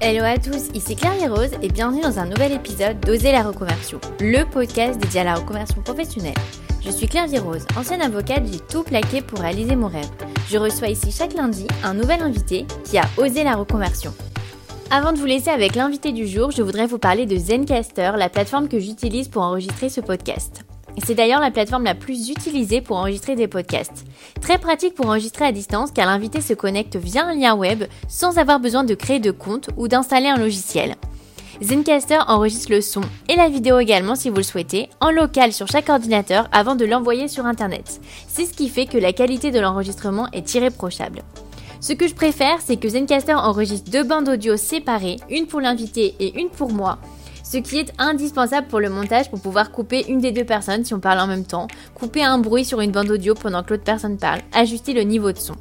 Hello à tous, ici Claire et Rose et bienvenue dans un nouvel épisode d'Oser la reconversion, le podcast dédié à la reconversion professionnelle. Je suis Claire Virose, ancienne avocate, j'ai tout plaqué pour réaliser mon rêve. Je reçois ici chaque lundi un nouvel invité qui a osé la reconversion. Avant de vous laisser avec l'invité du jour, je voudrais vous parler de Zencaster, la plateforme que j'utilise pour enregistrer ce podcast. C'est d'ailleurs la plateforme la plus utilisée pour enregistrer des podcasts. Très pratique pour enregistrer à distance car l'invité se connecte via un lien web sans avoir besoin de créer de compte ou d'installer un logiciel. Zencaster enregistre le son et la vidéo également si vous le souhaitez, en local sur chaque ordinateur avant de l'envoyer sur Internet. C'est ce qui fait que la qualité de l'enregistrement est irréprochable. Ce que je préfère, c'est que Zencaster enregistre deux bandes audio séparées, une pour l'invité et une pour moi, ce qui est indispensable pour le montage pour pouvoir couper une des deux personnes si on parle en même temps, couper un bruit sur une bande audio pendant que l'autre personne parle, ajuster le niveau de son.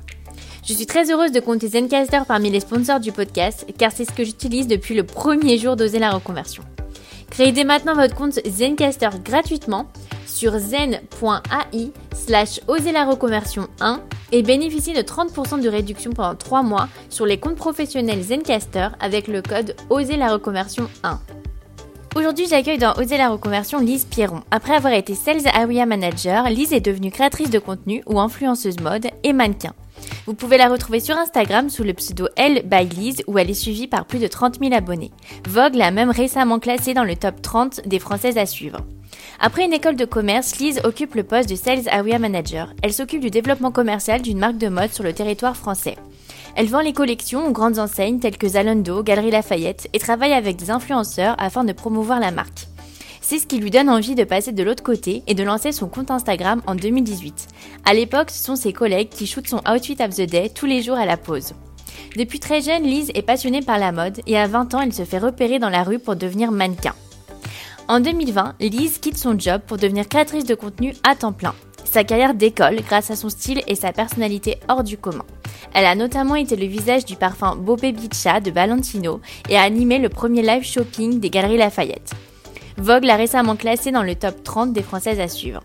Je suis très heureuse de compter Zencaster parmi les sponsors du podcast car c'est ce que j'utilise depuis le premier jour d'oser la reconversion. Créez maintenant votre compte Zencaster gratuitement sur zen.ai slash oser la reconversion 1 et bénéficiez de 30% de réduction pendant 3 mois sur les comptes professionnels Zencaster avec le code oser la reconversion 1. Aujourd'hui, j'accueille dans Oser la reconversion Lise Pierron. Après avoir été Sales Area Manager, Lise est devenue créatrice de contenu ou influenceuse mode et mannequin. Vous pouvez la retrouver sur Instagram sous le pseudo Elle by Lise où elle est suivie par plus de 30 000 abonnés. Vogue l'a même récemment classée dans le top 30 des Françaises à suivre. Après une école de commerce, Lise occupe le poste de Sales Area Manager. Elle s'occupe du développement commercial d'une marque de mode sur le territoire français. Elle vend les collections aux grandes enseignes telles que Zalando, Galerie Lafayette et travaille avec des influenceurs afin de promouvoir la marque. C'est ce qui lui donne envie de passer de l'autre côté et de lancer son compte Instagram en 2018. À l'époque, ce sont ses collègues qui shootent son outfit of the day tous les jours à la pause. Depuis très jeune, Lise est passionnée par la mode et à 20 ans, elle se fait repérer dans la rue pour devenir mannequin. En 2020, Lise quitte son job pour devenir créatrice de contenu à temps plein. Sa carrière décolle grâce à son style et sa personnalité hors du commun. Elle a notamment été le visage du parfum Bobé Bicha de Valentino et a animé le premier live shopping des Galeries Lafayette. Vogue l'a récemment classée dans le top 30 des Françaises à suivre.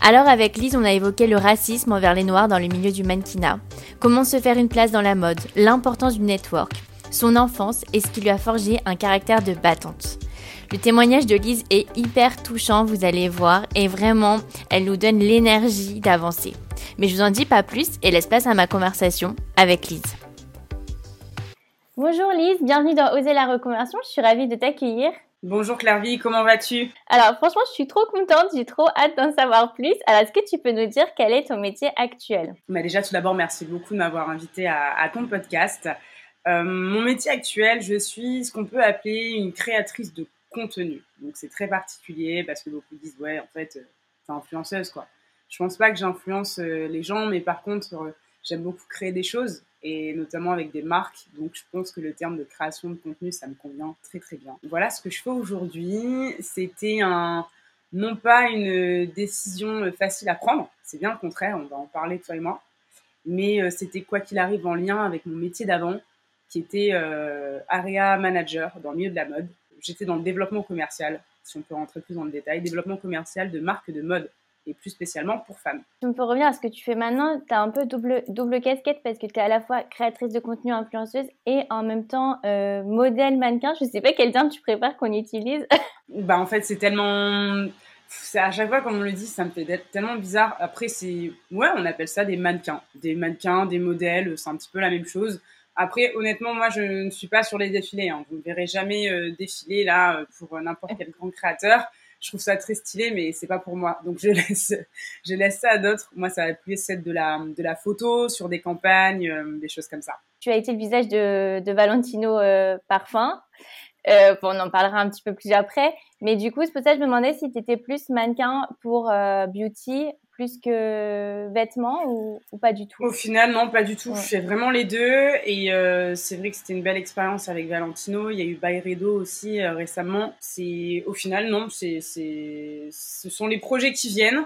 Alors avec Lise, on a évoqué le racisme envers les Noirs dans le milieu du mannequinat, comment se faire une place dans la mode, l'importance du network, son enfance et ce qui lui a forgé un caractère de battante. Le témoignage de Lise est hyper touchant, vous allez voir, et vraiment, elle nous donne l'énergie d'avancer. Mais je vous en dis pas plus et laisse place à ma conversation avec Lise. Bonjour Lise, bienvenue dans Oser la reconversion, je suis ravie de t'accueillir. Bonjour Clairvy, comment vas-tu? Alors franchement, je suis trop contente, j'ai trop hâte d'en savoir plus. Alors est-ce que tu peux nous dire quel est ton métier actuel? Bah Déjà tout d'abord, merci beaucoup de m'avoir invité à, ton podcast. Euh, mon métier actuel, je suis ce qu'on peut appeler une créatrice de contenu. Donc c'est très particulier parce que beaucoup disent ouais en fait euh, t'es influenceuse quoi. Je pense pas que j'influence euh, les gens, mais par contre euh, j'aime beaucoup créer des choses et notamment avec des marques. Donc je pense que le terme de création de contenu ça me convient très très bien. Voilà ce que je fais aujourd'hui. C'était un non pas une décision facile à prendre, c'est bien le contraire, on va en parler toi et moi. Mais c'était quoi qu'il arrive en lien avec mon métier d'avant, qui était area manager dans le milieu de la mode j'étais dans le développement commercial, si on peut rentrer plus dans le détail, développement commercial de marques de mode et plus spécialement pour femmes. On peut revenir à ce que tu fais maintenant. Tu as un peu double, double casquette parce que tu es à la fois créatrice de contenu influenceuse et en même temps euh, modèle mannequin. Je sais pas quel terme tu préfères qu'on utilise. bah en fait, c'est tellement. C'est à chaque fois qu'on me le dit, ça me fait tellement bizarre. Après, c'est. Ouais, on appelle ça des mannequins. Des mannequins, des modèles, c'est un petit peu la même chose. Après, honnêtement, moi, je ne suis pas sur les défilés. Hein. Vous ne verrez jamais euh, défiler là pour n'importe quel grand créateur. Je trouve ça très stylé, mais c'est pas pour moi. Donc je laisse, je laisse ça à d'autres. Moi, ça va plus être de la, de la photo sur des campagnes, euh, des choses comme ça. Tu as été le visage de, Valentino euh, Parfum. Euh, on en parlera un petit peu plus après. Mais du coup, c'est pour ça que je me demandais si tu étais plus mannequin pour beauty plus que vêtements ou, pas du tout? Au final, non, pas du tout. Je fais vraiment les deux. Et euh, c'est vrai que c'était une belle expérience avec Valentino. Il y a eu Bayredo aussi euh, récemment. C'est Au final, non, c'est, ce sont les projets qui viennent.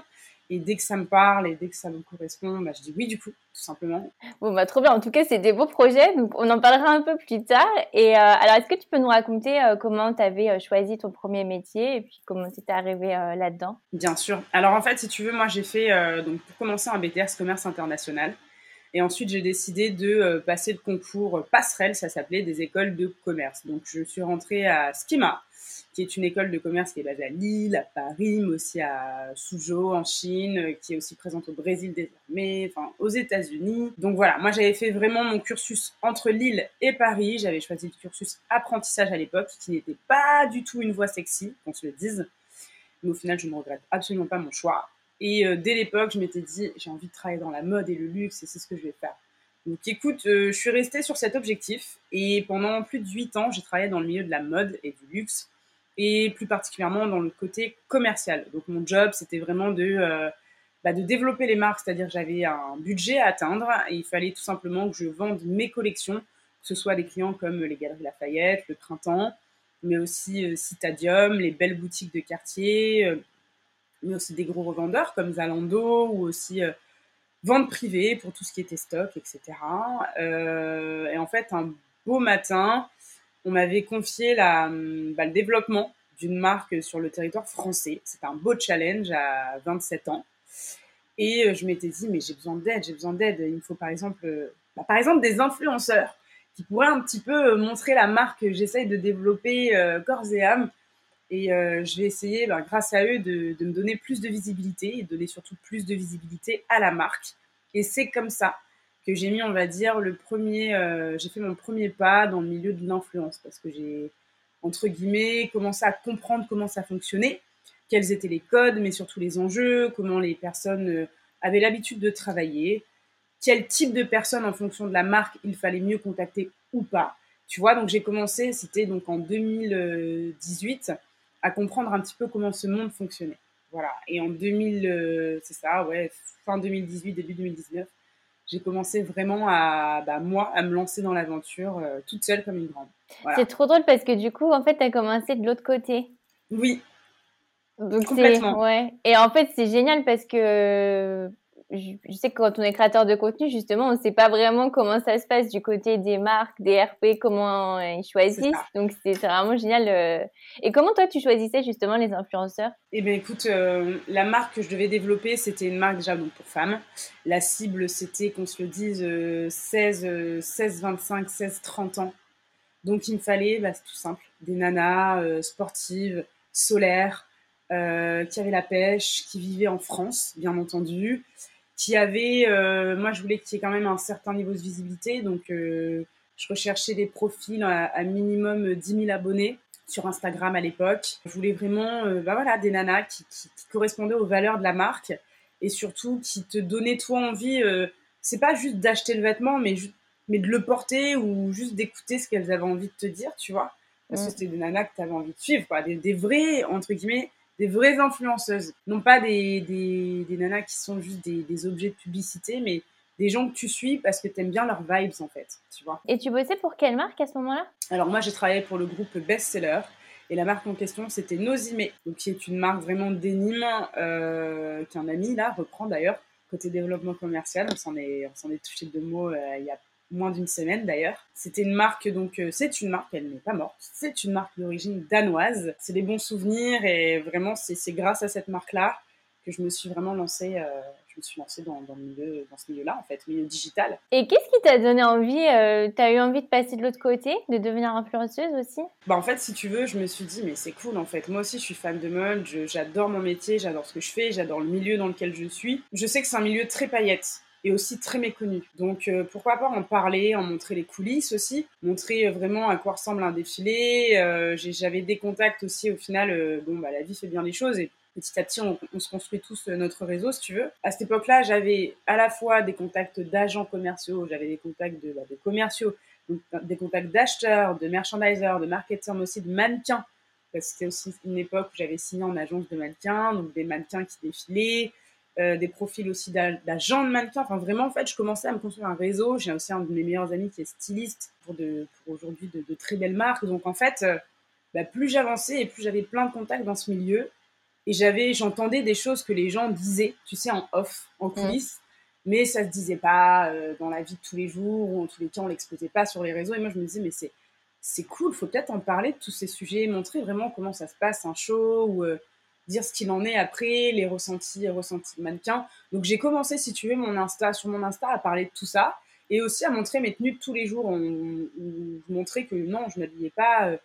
Et dès que ça me parle et dès que ça me correspond, bah, je dis oui du coup, tout simplement. Bon, bah, trop bien. En tout cas, c'est des beaux projets. Donc, on en parlera un peu plus tard. Et euh, alors, est-ce que tu peux nous raconter euh, comment tu avais euh, choisi ton premier métier et puis comment tu étais arrivé là-dedans? Bien sûr. Alors, en fait, si tu veux, moi, j'ai fait, donc, pour commencer, un BTS commerce international. Et ensuite, j'ai décidé de passer le concours passerelle, ça s'appelait des écoles de commerce. Donc, je suis rentrée à Schema, qui est une école de commerce qui est basée à Lille, à Paris, mais aussi à Suzhou en Chine, qui est aussi présente au Brésil désormais, enfin aux États-Unis. Donc voilà, moi j'avais fait vraiment mon cursus entre Lille et Paris. J'avais choisi le cursus apprentissage à l'époque, qui n'était pas du tout une voie sexy, qu'on se le dise. Mais au final, je ne regrette absolument pas mon choix. Et euh, dès l'époque, je m'étais dit, j'ai envie de travailler dans la mode et le luxe, et c'est ce que je vais faire. Donc écoute, euh, je suis restée sur cet objectif, et pendant plus de 8 ans, j'ai travaillé dans le milieu de la mode et du luxe et plus particulièrement dans le côté commercial. Donc mon job, c'était vraiment de, euh, bah, de développer les marques, c'est-à-dire j'avais un budget à atteindre et il fallait tout simplement que je vende mes collections, que ce soit des clients comme les Galeries Lafayette, le Printemps, mais aussi Citadium, les belles boutiques de quartier, mais aussi des gros revendeurs comme Zalando ou aussi vente privée pour tout ce qui était stock, etc. et en fait, un beau matin, on m'avait confié la, hum, bah, le développement d'une marque sur le territoire français. C'était un beau challenge à 27 ans. Et euh, je m'étais dit, mais j'ai besoin d'aide, j'ai besoin d'aide. Il me faut par exemple, euh, bah, par exemple des influenceurs qui pourraient un petit peu euh, montrer la marque que j'essaye de développer corps et âme. Et je vais essayer, bah, grâce à eux, de, me donner plus de visibilité et donner surtout plus de visibilité à la marque. Et c'est comme ça que j'ai mis, on va dire, le premier, euh, j'ai fait mon premier pas dans le milieu de l'influence parce que j'ai, entre guillemets, commencé à comprendre comment ça fonctionnait, quels étaient les codes, mais surtout les enjeux, comment les personnes euh, avaient l'habitude de travailler, quel type de personnes en fonction de la marque il fallait mieux contacter ou pas. Tu vois, donc j'ai commencé, c'était donc en 2018, à comprendre un petit peu comment ce monde fonctionnait. Voilà. Et en 2000, euh, c'est ça, ouais, fin 2018, début 2019, j'ai commencé vraiment à, bah, moi, à me lancer dans l'aventure euh, toute seule comme une grande. C'est trop drôle parce que du coup, en fait, tu as commencé de l'autre côté. Oui. Donc Complètement. Ouais. Et en fait, c'est génial parce que je, sais que quand on est créateur de contenu, justement, on ne sait pas vraiment comment ça se passe du côté des marques, des RP, comment ils choisissent. Donc, c'est vraiment génial. Euh. Et comment toi, tu choisissais justement les influenceurs? Eh bien, écoute, euh, la marque que je devais développer, c'était une marque déjà donc, pour femmes. La cible, c'était, qu'on se le dise, 16, 16, 25, 16, 30 ans. Donc, il me fallait, bah, c'est tout simple, des nanas euh, sportives, solaires, qui avaient la pêche, qui vivaient en France, bien entendu, qui avait, euh, moi je voulais qu'il y ait quand même un certain niveau de visibilité, donc euh, je recherchais des profils à, minimum 10 000 abonnés sur Instagram à l'époque. Je voulais vraiment euh, bah voilà, des nanas qui, qui, correspondaient aux valeurs de la marque et surtout qui te donnaient toi envie, c'est pas juste d'acheter le vêtement, mais, mais de le porter ou juste d'écouter ce qu'elles avaient envie de te dire, tu vois. Parce que c'était des nanas que tu avais envie de suivre, quoi. Des, des vrais, entre guillemets, des vraies influenceuses. Non pas des, des, des nanas qui sont juste des, des, objets de publicité, mais des gens que tu suis parce que tu aimes bien leurs vibes en fait, tu vois. Et tu bossais pour quelle marque à ce moment-là? Alors moi j'ai travaillé pour le groupe Bestseller et la marque en question c'était Nozime, donc qui est une marque vraiment d'énigmes euh, qu'un ami là reprend d'ailleurs côté développement commercial. On s'en est, on s'en est touché deux mots euh, il y a moins d'une semaine d'ailleurs. C'était une marque, donc euh, c'est une marque, elle n'est pas morte, c'est une marque d'origine danoise. C'est des bons souvenirs et vraiment c'est grâce à cette marque-là que je me suis vraiment lancée, euh, je me suis lancée dans, dans, le milieu, dans ce milieu-là en fait, milieu digital. Et qu'est-ce qui t'a donné envie, euh, t'as eu envie de passer de l'autre côté, de devenir influenceuse aussi? Bah en fait si tu veux, je me suis dit mais c'est cool en fait, moi aussi je suis fan de mode, j'adore mon métier, j'adore ce que je fais, j'adore le milieu dans lequel je suis. Je sais que c'est un milieu très paillette et aussi très méconnu. Donc euh, pourquoi pas en parler, en montrer les coulisses aussi, montrer euh, vraiment à quoi ressemble un défilé. Euh, j'avais des contacts aussi au final, bon bah la vie fait bien les choses et petit à petit on, se construit tous notre réseau si tu veux. À cette époque-là, j'avais à la fois des contacts d'agents commerciaux, j'avais des contacts de, bah, de commerciaux, donc, des contacts d'acheteurs, de merchandisers, de marketeurs, mais aussi de mannequins. C'était aussi une époque où j'avais signé en agence de mannequins, donc des mannequins qui défilaient, euh, des profils aussi d'agents de mannequins. Enfin, vraiment, en fait, je commençais à me construire un réseau. J'ai aussi un de mes meilleurs amis qui est styliste pour, de, pour aujourd'hui de, très belles marques. Donc, en fait, euh, bah, plus j'avançais et plus j'avais plein de contacts dans ce milieu. Et j'avais, j'entendais des choses que les gens disaient, tu sais, en off, en mmh. coulisses. Mais ça se disait pas euh, dans la vie de tous les jours, ou en tous les cas, on l'exploitait pas sur les réseaux. Et moi, je me disais, mais c'est, c'est cool, faut peut-être en parler de tous ces sujets, montrer vraiment comment ça se passe, un show, ou dire ce qu'il en est après, les ressentis, ressentis de mannequin. Donc j'ai commencé, si tu veux, mon Insta, sur mon Insta à parler de tout ça et aussi à montrer mes tenues de tous les jours. où je montrais que non, je n'habillais pas euh,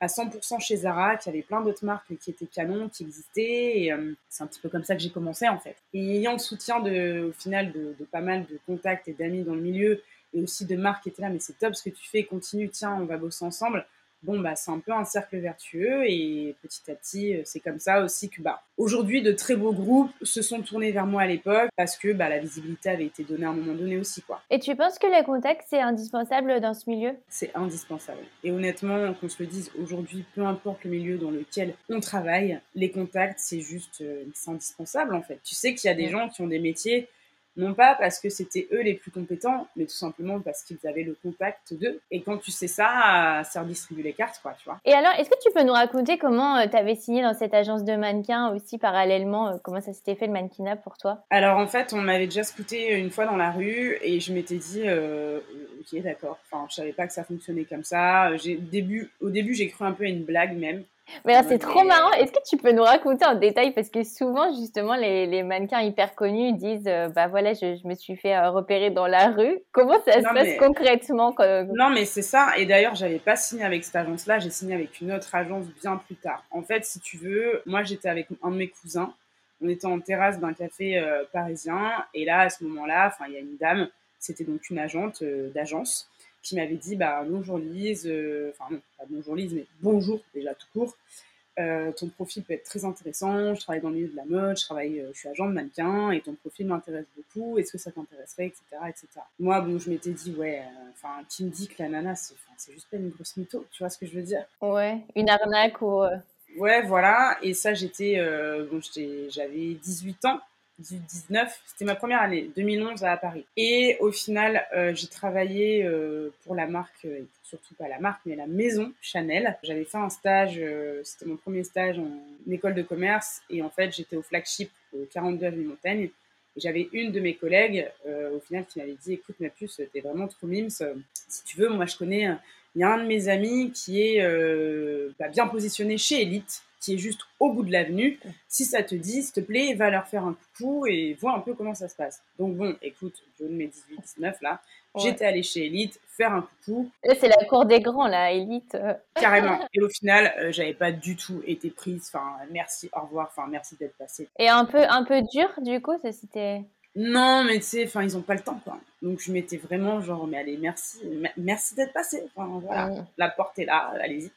à 100% chez Zara, qu'il y avait plein d'autres marques qui étaient canons, qui existaient. Euh, c'est un petit peu comme ça que j'ai commencé en fait. Et ayant le soutien de, au final de, de pas mal de contacts et d'amis dans le milieu et aussi de marques qui étaient là, mais c'est top ce que tu fais, continue, tiens, on va bosser ensemble bon, bah, c'est un peu un cercle vertueux et petit à petit, euh, c'est comme ça aussi que, bah, aujourd'hui, de très beaux groupes se sont tournés vers moi à l'époque parce que, bah, la visibilité avait été donnée à un moment donné aussi, quoi. Et tu penses que les contacts, c'est indispensable dans ce milieu? C'est indispensable. Et honnêtement, qu'on se le dise aujourd'hui, peu importe le milieu dans lequel on travaille, les contacts, c'est juste, euh, c'est indispensable, en fait. Tu sais qu'il y a des gens qui ont des métiers non pas parce que c'était eux les plus compétents, mais tout simplement parce qu'ils avaient le contact d'eux. Et quand tu sais ça, ça redistribue les cartes, quoi, tu vois. Et alors, est-ce que tu peux nous raconter comment euh, tu avais signé dans cette agence de mannequins aussi parallèlement euh, Comment ça s'était fait le mannequinat pour toi? Alors en fait, on m'avait déjà scouté une fois dans la rue et je m'étais dit, euh, ok, d'accord. Enfin, je savais pas que ça fonctionnait comme ça. J'ai début, au début, j'ai cru un peu à une blague même. Mais c'est trop marrant. Est-ce que tu peux nous raconter en détail? Parce que souvent, justement, les, les mannequins hyper connus disent euh, Bah voilà, je, je, me suis fait euh, repérer dans la rue. Comment ça se passe concrètement Non, mais c'est ça. Et d'ailleurs, j'avais pas signé avec cette agence-là. J'ai signé avec une autre agence bien plus tard. En fait, si tu veux, moi, j'étais avec un de mes cousins. On était en terrasse d'un café euh, parisien. Et là, à ce moment-là, il y a une dame. C'était donc une agente d'agence qui m'avait dit bah, bonjour Lise, euh, enfin non, pas bonjour Lise, mais bonjour déjà tout court. Euh, ton profil peut être très intéressant. Je travaille dans le milieu de la mode, je travaille, euh, je suis agent de mannequin et ton profil m'intéresse beaucoup. Est-ce que ça t'intéresserait, etc., etc. Moi, bon, je m'étais dit ouais, enfin, qui me dit que la nana, c'est, juste pas une grosse mytho, tu vois ce que je veux dire? Ouais, une arnaque ou. Ouais, voilà. Et ça, j'étais, bon, j'avais 18 ans. 19, c'était ma première année, 2011 à Paris. Et au final, euh, j'ai travaillé euh, pour la marque, euh, surtout pas la marque, mais la maison Chanel. J'avais fait un stage, c'était mon premier stage en école de commerce, et en fait, j'étais au flagship au 42 avenue Montaigne. J'avais une de mes collègues, au final, qui m'avait dit, écoute, ma puce, t'es vraiment trop mimes. Si tu veux, moi, je connais, il y a un de mes amis qui est bah, bien positionné chez Elite qui est juste au bout de l'avenue. Si ça te dit, s'il te plaît, va leur faire un coucou et vois un peu comment ça se passe. Donc bon, écoute, je de mes 18-19 là, j'étais allée chez Elite faire un coucou. C'est la cour des grands là, Elite. Carrément. Et au final, euh, j'avais pas du tout été prise. Enfin, merci, au revoir. Enfin, merci d'être passée. Et un peu, un peu dur du coup, c'était. Non, mais tu sais, enfin, ils ont pas le temps, quoi. Donc, je m'étais vraiment genre, mais allez, merci, merci d'être passé. Enfin, voilà, la porte est là, allez-y.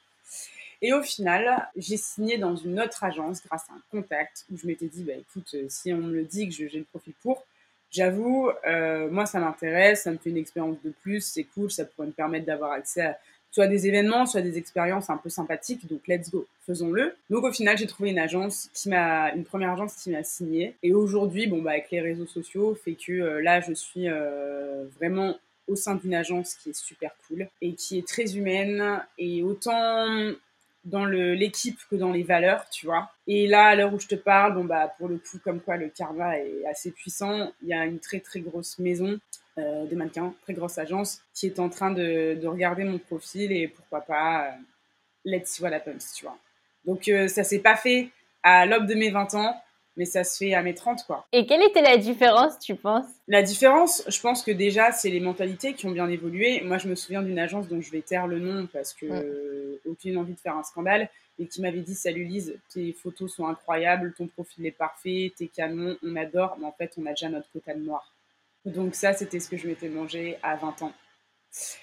Et au final, j'ai signé dans une autre agence grâce à un contact où je m'étais dit, bah écoute, euh, si on me le dit que j'ai le profil pour, j'avoue, euh, moi ça m'intéresse, ça me fait une expérience de plus, c'est cool, ça pourrait me permettre d'avoir accès à soit des événements, soit des expériences un peu sympathiques, donc let's go, faisons-le. Donc au final, j'ai trouvé une agence qui m'a, une première agence qui m'a signé. Et aujourd'hui, bon bah avec les réseaux sociaux, fait que euh, là je suis vraiment au sein d'une agence qui est super cool et qui est très humaine et autant dans l'équipe que dans les valeurs, tu vois. Et là, à l'heure où je te parle, bon bah pour le coup, comme quoi le karma est assez puissant, il y a une très très grosse maison euh, de mannequins, très grosse agence, qui est en train de, de regarder mon profil et pourquoi pas euh, let's see what happens, tu vois. Donc euh, ça s'est pas fait à l'aube de mes 20 ans, mais ça se fait à mes 30, quoi. Et quelle était la différence, tu penses? La différence, je pense que déjà, c'est les mentalités qui ont bien évolué. Moi, je me souviens d'une agence dont je vais taire le nom parce que aucune envie de faire un scandale, et qui m'avait dit Salut Lise, tes photos sont incroyables, ton profil est parfait, tes canons, on adore, mais en fait, on a déjà notre quota de noir. Donc, ça, c'était ce que je m'étais mangé à 20 ans.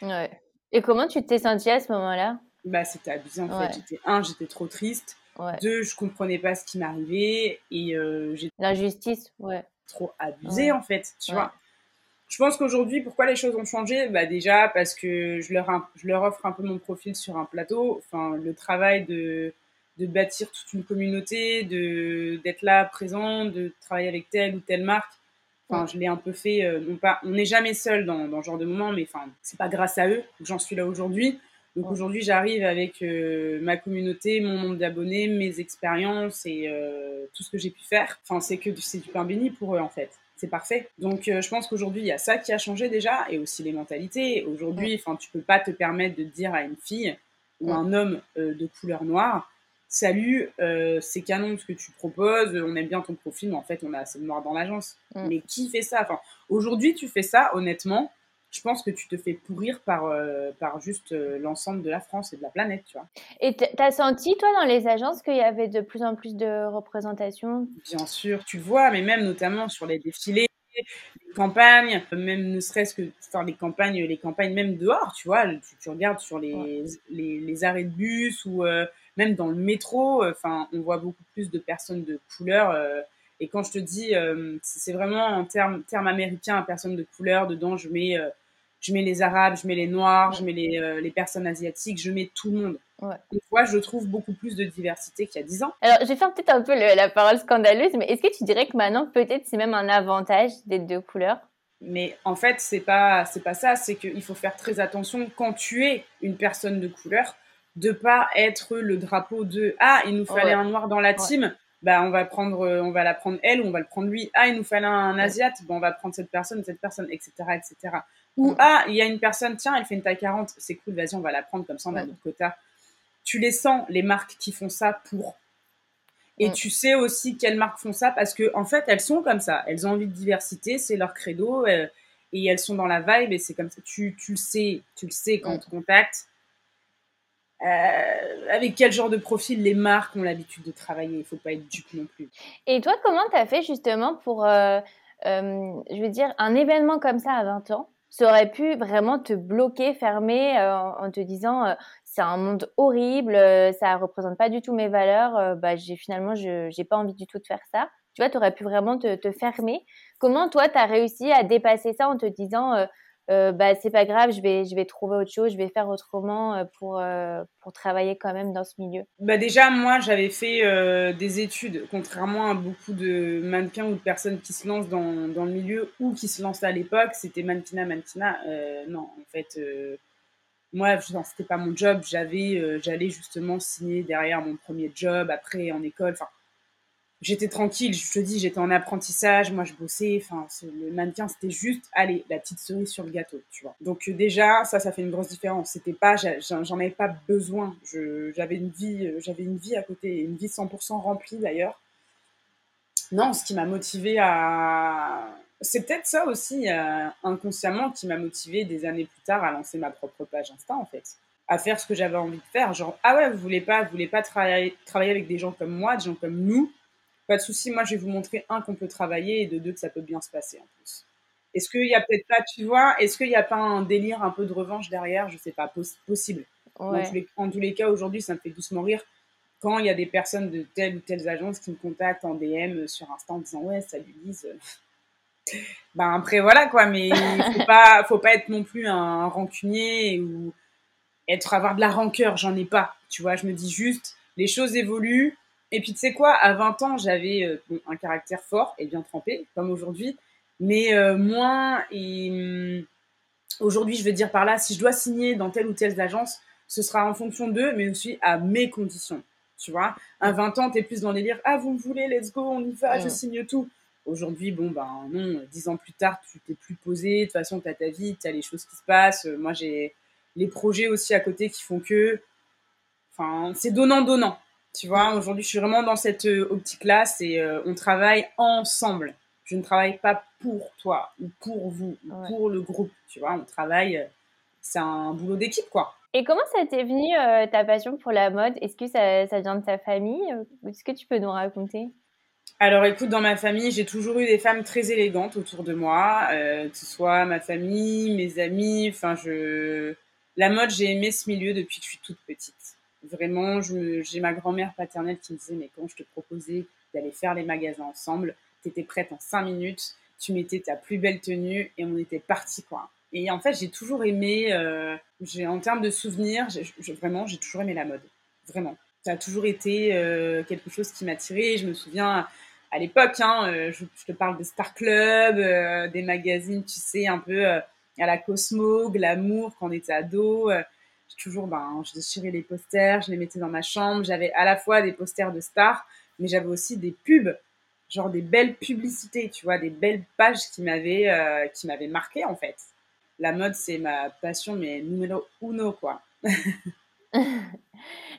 Ouais. Et comment tu t'es sentie à ce moment-là? Bah, c'était abusé en fait. J'étais, un, j'étais trop triste. Deux, je comprenais pas ce qui m'arrivait. Et euh, j'ai. L'injustice, ouais. Trop abusé en fait, tu vois. Je pense qu'aujourd'hui, pourquoi les choses ont changé? Bah Déjà parce que je leur, je leur offre un peu mon profil sur un plateau. Enfin, le travail de, de bâtir toute une communauté, de d'être là présent, de travailler avec telle ou telle marque. Enfin, je l'ai un peu fait. Euh, non pas, on n'est jamais seul dans, dans ce genre de moment, mais enfin, c'est pas grâce à eux que j'en suis là aujourd'hui. Donc aujourd'hui, j'arrive avec euh, ma communauté, mon nombre d'abonnés, mes expériences et euh, tout ce que j'ai pu faire. Enfin, c'est que c'est du pain béni pour eux en fait c'est parfait. Donc euh, je pense qu'aujourd'hui il y a ça qui a changé déjà et aussi les mentalités. Aujourd'hui, enfin tu peux pas te permettre de dire à une fille ou un homme de couleur noire, salut, c'est canon ce que tu proposes, on aime bien ton profil, mais en fait, on a assez de noir dans l'agence. Mm. Mais qui fait ça? Enfin, Aujourd'hui, tu fais ça, honnêtement, je pense que tu te fais pourrir par, euh, par juste euh, l'ensemble de la France et de la planète, tu vois. Et t'as senti, toi, dans les agences, qu'il y avait de plus en plus de représentation Bien sûr, tu vois, mais même notamment sur les défilés, les campagnes, même ne serait-ce que enfin, les campagnes, les campagnes même dehors, tu vois, tu, regardes sur les, les, les, arrêts de bus ou même dans le métro, euh, enfin, on voit beaucoup plus de personnes de couleur. Euh, et quand je te dis, euh, c'est vraiment en termes terme américains, personnes de couleur, dedans, je mets, je mets les Arabes, je mets les Noirs, je mets les, les personnes asiatiques, je mets tout le monde. Ouais. Donc, moi, je trouve beaucoup plus de diversité qu'il y a 10 ans. Alors, je vais faire peut-être un peu la parole scandaleuse, mais est-ce que tu dirais que maintenant, peut-être, c'est même un avantage d'être de couleur mais en fait, c'est pas c'est pas ça. C'est qu'il faut faire très attention quand tu es une personne de couleur de pas être le drapeau de ah il nous fallait un noir dans la team bah on va prendre euh, on va la prendre elle ou on va le prendre lui ah il nous fallait un asiate bon on va prendre cette personne cette personne etc etc ou ah il y a une personne tiens elle fait une taille 40 c'est cool vas-y on va la prendre comme ça on a notre quota tu les sens les marques qui font ça pour et mm. tu sais aussi quelles marques font ça parce que en fait elles sont comme ça elles ont envie de diversité c'est leur credo euh, et elles sont dans la vibe et c'est comme ça tu, tu le sais tu le sais quand mm. on te contacte euh, avec quel genre de profil les marques ont l'habitude de travailler. Il ne faut pas être dupe non plus. Et toi, comment tu as fait justement pour, euh, euh, je veux dire, un événement comme ça à 20 ans? Ça aurait pu vraiment te bloquer, fermer en te disant c'est un monde horrible, ça représente pas du tout mes valeurs, bah, j'ai finalement je j'ai pas envie du tout de faire ça. Tu vois, tu aurais pu vraiment te, te fermer. Comment toi tu as réussi à dépasser ça en te disant euh, bah c'est pas grave, je vais je vais trouver autre chose, je vais faire autrement euh, pour euh, pour travailler quand même dans ce milieu. Bah déjà moi j'avais fait des études, contrairement à beaucoup de mannequins ou de personnes qui se lancent dans, dans le milieu ou qui se lancent à l'époque, c'était mannequinat mannequinat. non en fait moi c'était pas mon job, j'avais j'allais justement signer derrière mon premier job après en école, j'étais tranquille, je te dis, j'étais en apprentissage, moi je bossais, enfin, le mannequin c'était juste, allez, la petite cerise sur le gâteau, tu vois. Donc euh, déjà, ça, ça fait une grosse différence. C'était pas, j'en avais pas besoin. J'avais une vie, euh, j'avais une vie à côté, une vie 100% remplie d'ailleurs. Non, ce qui m'a motivé à, c'est peut-être ça aussi, euh, inconsciemment, qui m'a motivé des années plus tard à lancer ma propre page Insta, en fait. À faire ce que j'avais envie de faire. Genre, ah ouais, vous voulez pas, vous voulez pas travailler, travailler avec des gens comme moi, des gens comme nous pas de souci, moi je vais vous montrer un qu'on peut travailler et de deux que ça peut bien se passer en plus. Est-ce qu'il y a peut-être pas, tu vois, est-ce qu'il n'y a pas un délire un peu de revanche derrière? Je sais pas, possible. En, tous les, cas, aujourd'hui, ça me fait doucement rire quand il y a des personnes de telle ou telle agence qui me contactent en DM sur Insta en disant ouais, salut Lise. ben après voilà quoi, mais faut pas, faut pas être non plus un rancunier ou être avoir de la rancœur, j'en ai pas. Tu vois, je me dis juste, les choses évoluent et puis, tu sais quoi, à 20 ans, j'avais euh, un caractère fort et bien trempé, comme aujourd'hui, mais euh, moins. Et hum, aujourd'hui, je veux dire par là, si je dois signer dans telle ou telle agence, ce sera en fonction d'eux, mais aussi à mes conditions. Tu vois, à 20 ans, tu es plus dans les délire Ah, vous me voulez, let's go, on y va, je signe tout. Aujourd'hui, bon, ben non, 10 ans plus tard, tu t'es plus posé. De toute façon, tu as ta vie, tu as les choses qui se passent. Moi, j'ai les projets aussi à côté qui font que. Enfin, c'est donnant-donnant. Tu vois, aujourd'hui, je suis vraiment dans cette euh, optique-là, c'est euh, on travaille ensemble. Je ne travaille pas pour toi ou pour vous ou pour le groupe. Tu vois, on travaille, euh, c'est un boulot d'équipe, quoi. Et comment ça t'est venu ta passion pour la mode? Est-ce que ça, ça, vient de ta famille Est-ce que tu peux nous raconter? Alors écoute, dans ma famille, j'ai toujours eu des femmes très élégantes autour de moi, que ce soit ma famille, mes amis, enfin je... La mode, j'ai aimé ce milieu depuis que je suis toute petite. Vraiment, j'ai ma grand-mère paternelle qui me disait, mais quand je te proposais d'aller faire les magasins ensemble, tu étais prête en cinq minutes, tu mettais ta plus belle tenue et on était parti quoi. Et en fait, j'ai toujours aimé, euh, en termes de souvenirs, vraiment, j'ai toujours aimé la mode. Vraiment. Ça a toujours été euh, quelque chose qui m'a tiré. Je me souviens à l'époque, hein, euh, je, te parle de Star Club, des magazines, tu sais, un peu à la Cosmo, Glamour, quand on était ado toujours, ben, je déchirais les posters, je les mettais dans ma chambre. J'avais à la fois des posters de stars, mais j'avais aussi des pubs, genre des belles publicités, tu vois, des belles pages qui m'avaient, euh, qui m'avaient marqué en fait. La mode, c'est ma passion, mais numéro uno, quoi.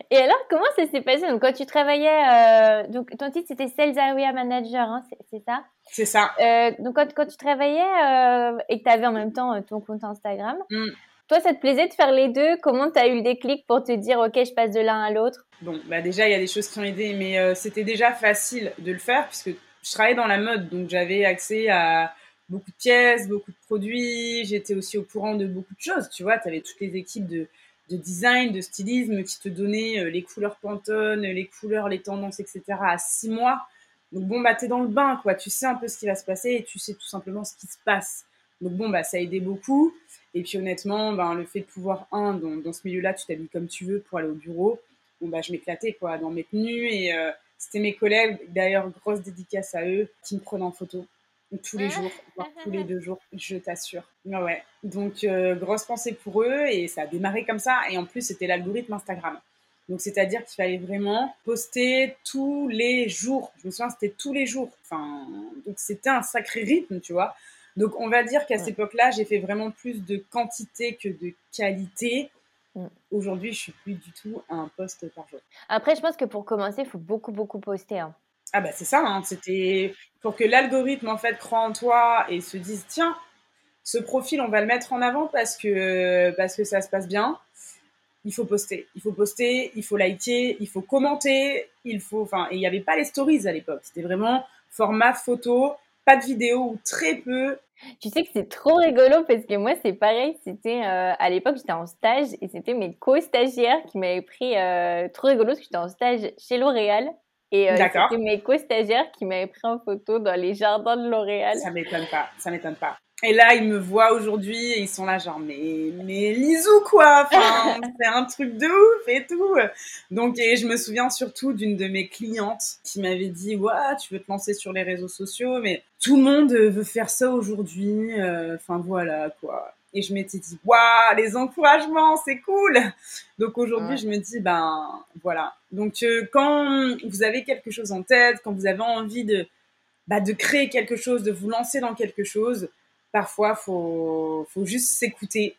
Et alors, comment ça s'est passé? Donc, quand tu travaillais, euh, donc ton titre c'était Sales Area Manager, hein, c'est ça? C'est ça. Euh, donc, quand, quand, tu travaillais euh, et que tu avais en même temps ton compte Instagram, mm. Toi, ça te plaisait de faire les deux? Comment tu as eu le déclic pour te dire, OK, je passe de l'un à l'autre? Bon, bah déjà, il y a des choses qui ont aidé, mais c'était déjà facile de le faire puisque je travaillais dans la mode, donc j'avais accès à beaucoup de pièces, beaucoup de produits. J'étais aussi au courant de beaucoup de choses. Tu vois, tu avais toutes les équipes de, de, design, de stylisme qui te donnaient euh, les couleurs Pantone, les couleurs, les tendances, etc. à six mois. Donc bon, bah, t'es dans le bain, quoi. Tu sais un peu ce qui va se passer et tu sais tout simplement ce qui se passe. Donc bon, bah, ça a aidé beaucoup. Et puis honnêtement, ben, le fait de pouvoir, un, dans, dans ce milieu-là, tu t'habilles comme tu veux pour aller au bureau. Bon, bah, je m'éclatais, quoi, dans mes tenues. Et euh, c'était mes collègues, d'ailleurs, grosse dédicace à eux, qui me prenaient en photo tous les jours, voire tous les deux jours, je t'assure. Ouais, Donc, euh, grosse pensée pour eux et ça a démarré comme ça. Et en plus, c'était l'algorithme Instagram. Donc, c'est-à-dire qu'il fallait vraiment poster tous les jours. Je me souviens, c'était tous les jours. Enfin, donc c'était un sacré rythme, tu vois. Donc, on va dire qu'à cette époque-là, j'ai fait vraiment plus de quantité que de qualité. Mm. Aujourd'hui, je suis plus du tout à un poste par jour. Après, je pense que pour commencer, il faut beaucoup, beaucoup poster. Hein. Ah bah c'est ça, hein. c'était pour que l'algorithme en fait croit en toi et se dise tiens, ce profil on va le mettre en avant parce que parce que ça se passe bien. Il faut poster, il faut poster, il faut liker, il faut commenter, il faut enfin et il n'y avait pas les stories à l'époque, c'était vraiment format photo, pas de vidéo ou très peu. Tu sais que c'est trop rigolo parce que moi c'est pareil, c'était euh, à l'époque j'étais en stage et c'était mes co-stagiaires qui m'avaient pris euh, trop rigolo parce que j'étais en stage chez L'Oréal et euh, c'était mes co-stagiaires qui m'avaient pris en photo dans les jardins de L'Oréal. Ça m'étonne pas, ça m'étonne pas. Et là, ils me voient aujourd'hui et ils sont là genre mais mais Lisou quoi, enfin c'est un truc de ouf et tout. Donc et je me souviens surtout d'une de mes clientes qui m'avait dit ouais tu veux te lancer sur les réseaux sociaux mais tout le monde veut faire ça aujourd'hui. Euh, enfin voilà quoi. Et je m'étais dit, waouh, les encouragements, c'est cool. Donc aujourd'hui, je me dis, ben voilà. Donc euh, quand vous avez quelque chose en tête, quand vous avez envie de, bah, de créer quelque chose, de vous lancer dans quelque chose, parfois, faut, faut juste s'écouter.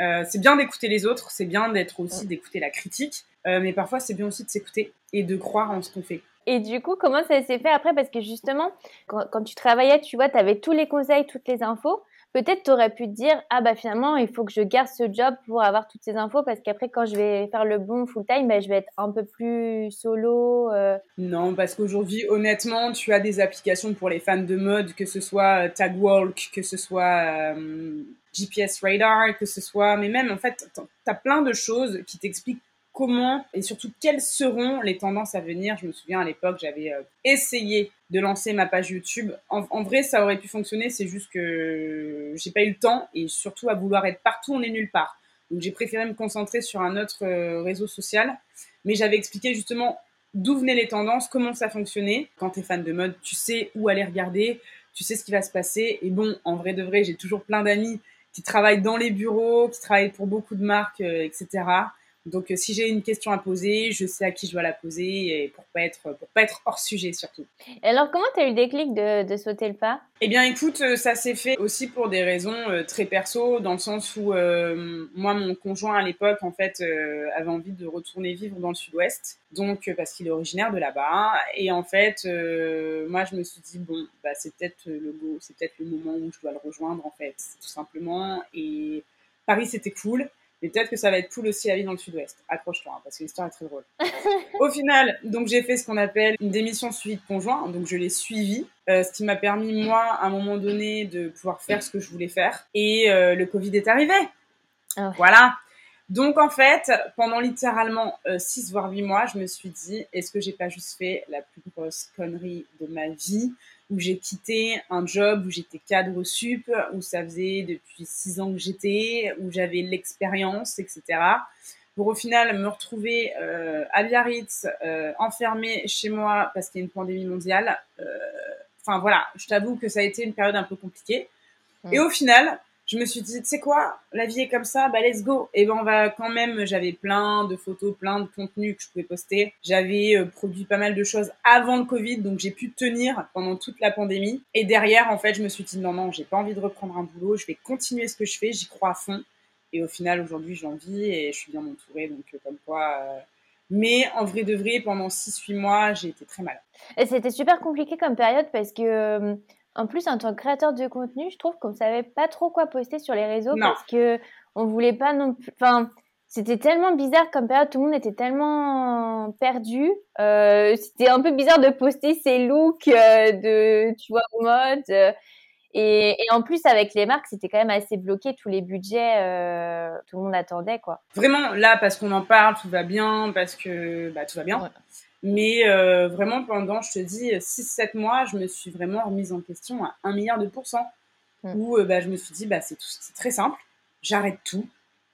Euh, c'est bien d'écouter les autres, c'est bien d'être aussi d'écouter la critique, euh, mais parfois c'est bien aussi de s'écouter et de croire en ce qu'on fait. Et du coup, comment ça s'est fait après? Parce que justement, quand, quand tu travaillais, tu vois, tu avais tous les conseils, toutes les infos peut-être tu aurais pu te dire ah bah finalement il faut que je garde ce job pour avoir toutes ces infos parce qu'après quand je vais faire le bon full time bah, je vais être un peu plus solo euh. non parce qu'aujourd'hui honnêtement tu as des applications pour les fans de mode que ce soit euh, Tagwalk que ce soit euh, GPS Radar que ce soit mais même en fait tu as plein de choses qui t'expliquent comment et surtout quelles seront les tendances à venir. Je me souviens à l'époque, j'avais euh, essayé de lancer ma page YouTube. En, vrai, ça aurait pu fonctionner, c'est juste que j'ai pas eu le temps et surtout à vouloir être partout, on est nulle part. Donc j'ai préféré me concentrer sur un autre euh, réseau social. Mais j'avais expliqué justement d'où venaient les tendances, comment ça fonctionnait. Quand tu es fan de mode, tu sais où aller regarder, tu sais ce qui va se passer. Et bon, en vrai de vrai, j'ai toujours plein d'amis qui travaillent dans les bureaux, qui travaillent pour beaucoup de marques, euh, etc. Donc, euh, si j'ai une question à poser, je sais à qui je dois la poser et pour pas être pour pas être hors sujet surtout. Et alors, comment tu as eu le déclic de, de, sauter le pas? Eh bien, écoute, euh, ça s'est fait aussi pour des raisons euh, très perso, dans le sens où moi, mon conjoint à l'époque, en fait, avait envie de retourner vivre dans le Sud-Ouest, donc parce qu'il est originaire de là-bas. Et en fait, moi, je me suis dit bon, bah, c'est peut-être le c'est peut-être le moment où je dois le rejoindre, en fait, tout simplement. Et Paris, c'était cool. Et peut-être que ça va être cool aussi la vie dans le sud-ouest. Accroche-toi, hein, parce que l'histoire est très drôle. Au final, donc j'ai fait ce qu'on appelle une démission suivie de conjoint. Donc je l'ai suivi, euh, ce qui m'a permis, moi, à un moment donné, de pouvoir faire ce que je voulais faire. Et euh, le Covid est arrivé. Ah voilà. Donc en fait, pendant littéralement 6 euh, voire 8 mois, je me suis dit, est-ce que j'ai pas juste fait la plus grosse connerie de ma vie? Où j'ai quitté un job où j'étais cadre sup, où ça faisait depuis six ans que j'étais, où j'avais l'expérience, etc. Pour au final me retrouver euh, à Biarritz, euh, enfermée chez moi parce qu'il y a une pandémie mondiale. Euh, enfin voilà, je t'avoue que ça a été une période un peu compliquée. Et au final, je me suis dit, tu sais quoi, la vie est comme ça, bah let's go. Et ben on va quand même, j'avais plein de photos, plein de contenus que je pouvais poster. J'avais euh, produit pas mal de choses avant le Covid, donc j'ai pu tenir pendant toute la pandémie. Et derrière, en fait, je me suis dit, non, non, j'ai pas envie de reprendre un boulot, je vais continuer ce que je fais, j'y crois à fond. Et au final, aujourd'hui, j'en vis et je suis bien entourée, donc euh, comme quoi, euh, Mais en vrai de vrai, pendant 6-8 mois, j'ai été très malade. Et c'était super compliqué comme période parce que, en plus, en tant que créateur de contenu, je trouve qu'on savait pas trop quoi poster sur les réseaux parce que on voulait pas non plus. Enfin, c'était tellement bizarre comme période, tout le monde était tellement perdu. Euh, c'était un peu bizarre de poster ses looks euh, de, tu vois, mode. Euh, et, et, en plus, avec les marques, c'était quand même assez bloqué, tous les budgets, euh, tout le monde attendait, quoi. Vraiment, là, parce qu'on en parle, tout va bien, parce que bah, tout va bien. Mais euh, vraiment, pendant, je te dis, 6-7 mois, je me suis vraiment remise en question à 1 milliard de pourcents. Mm. Où bah, je me suis dit, bah, c'est très simple, j'arrête tout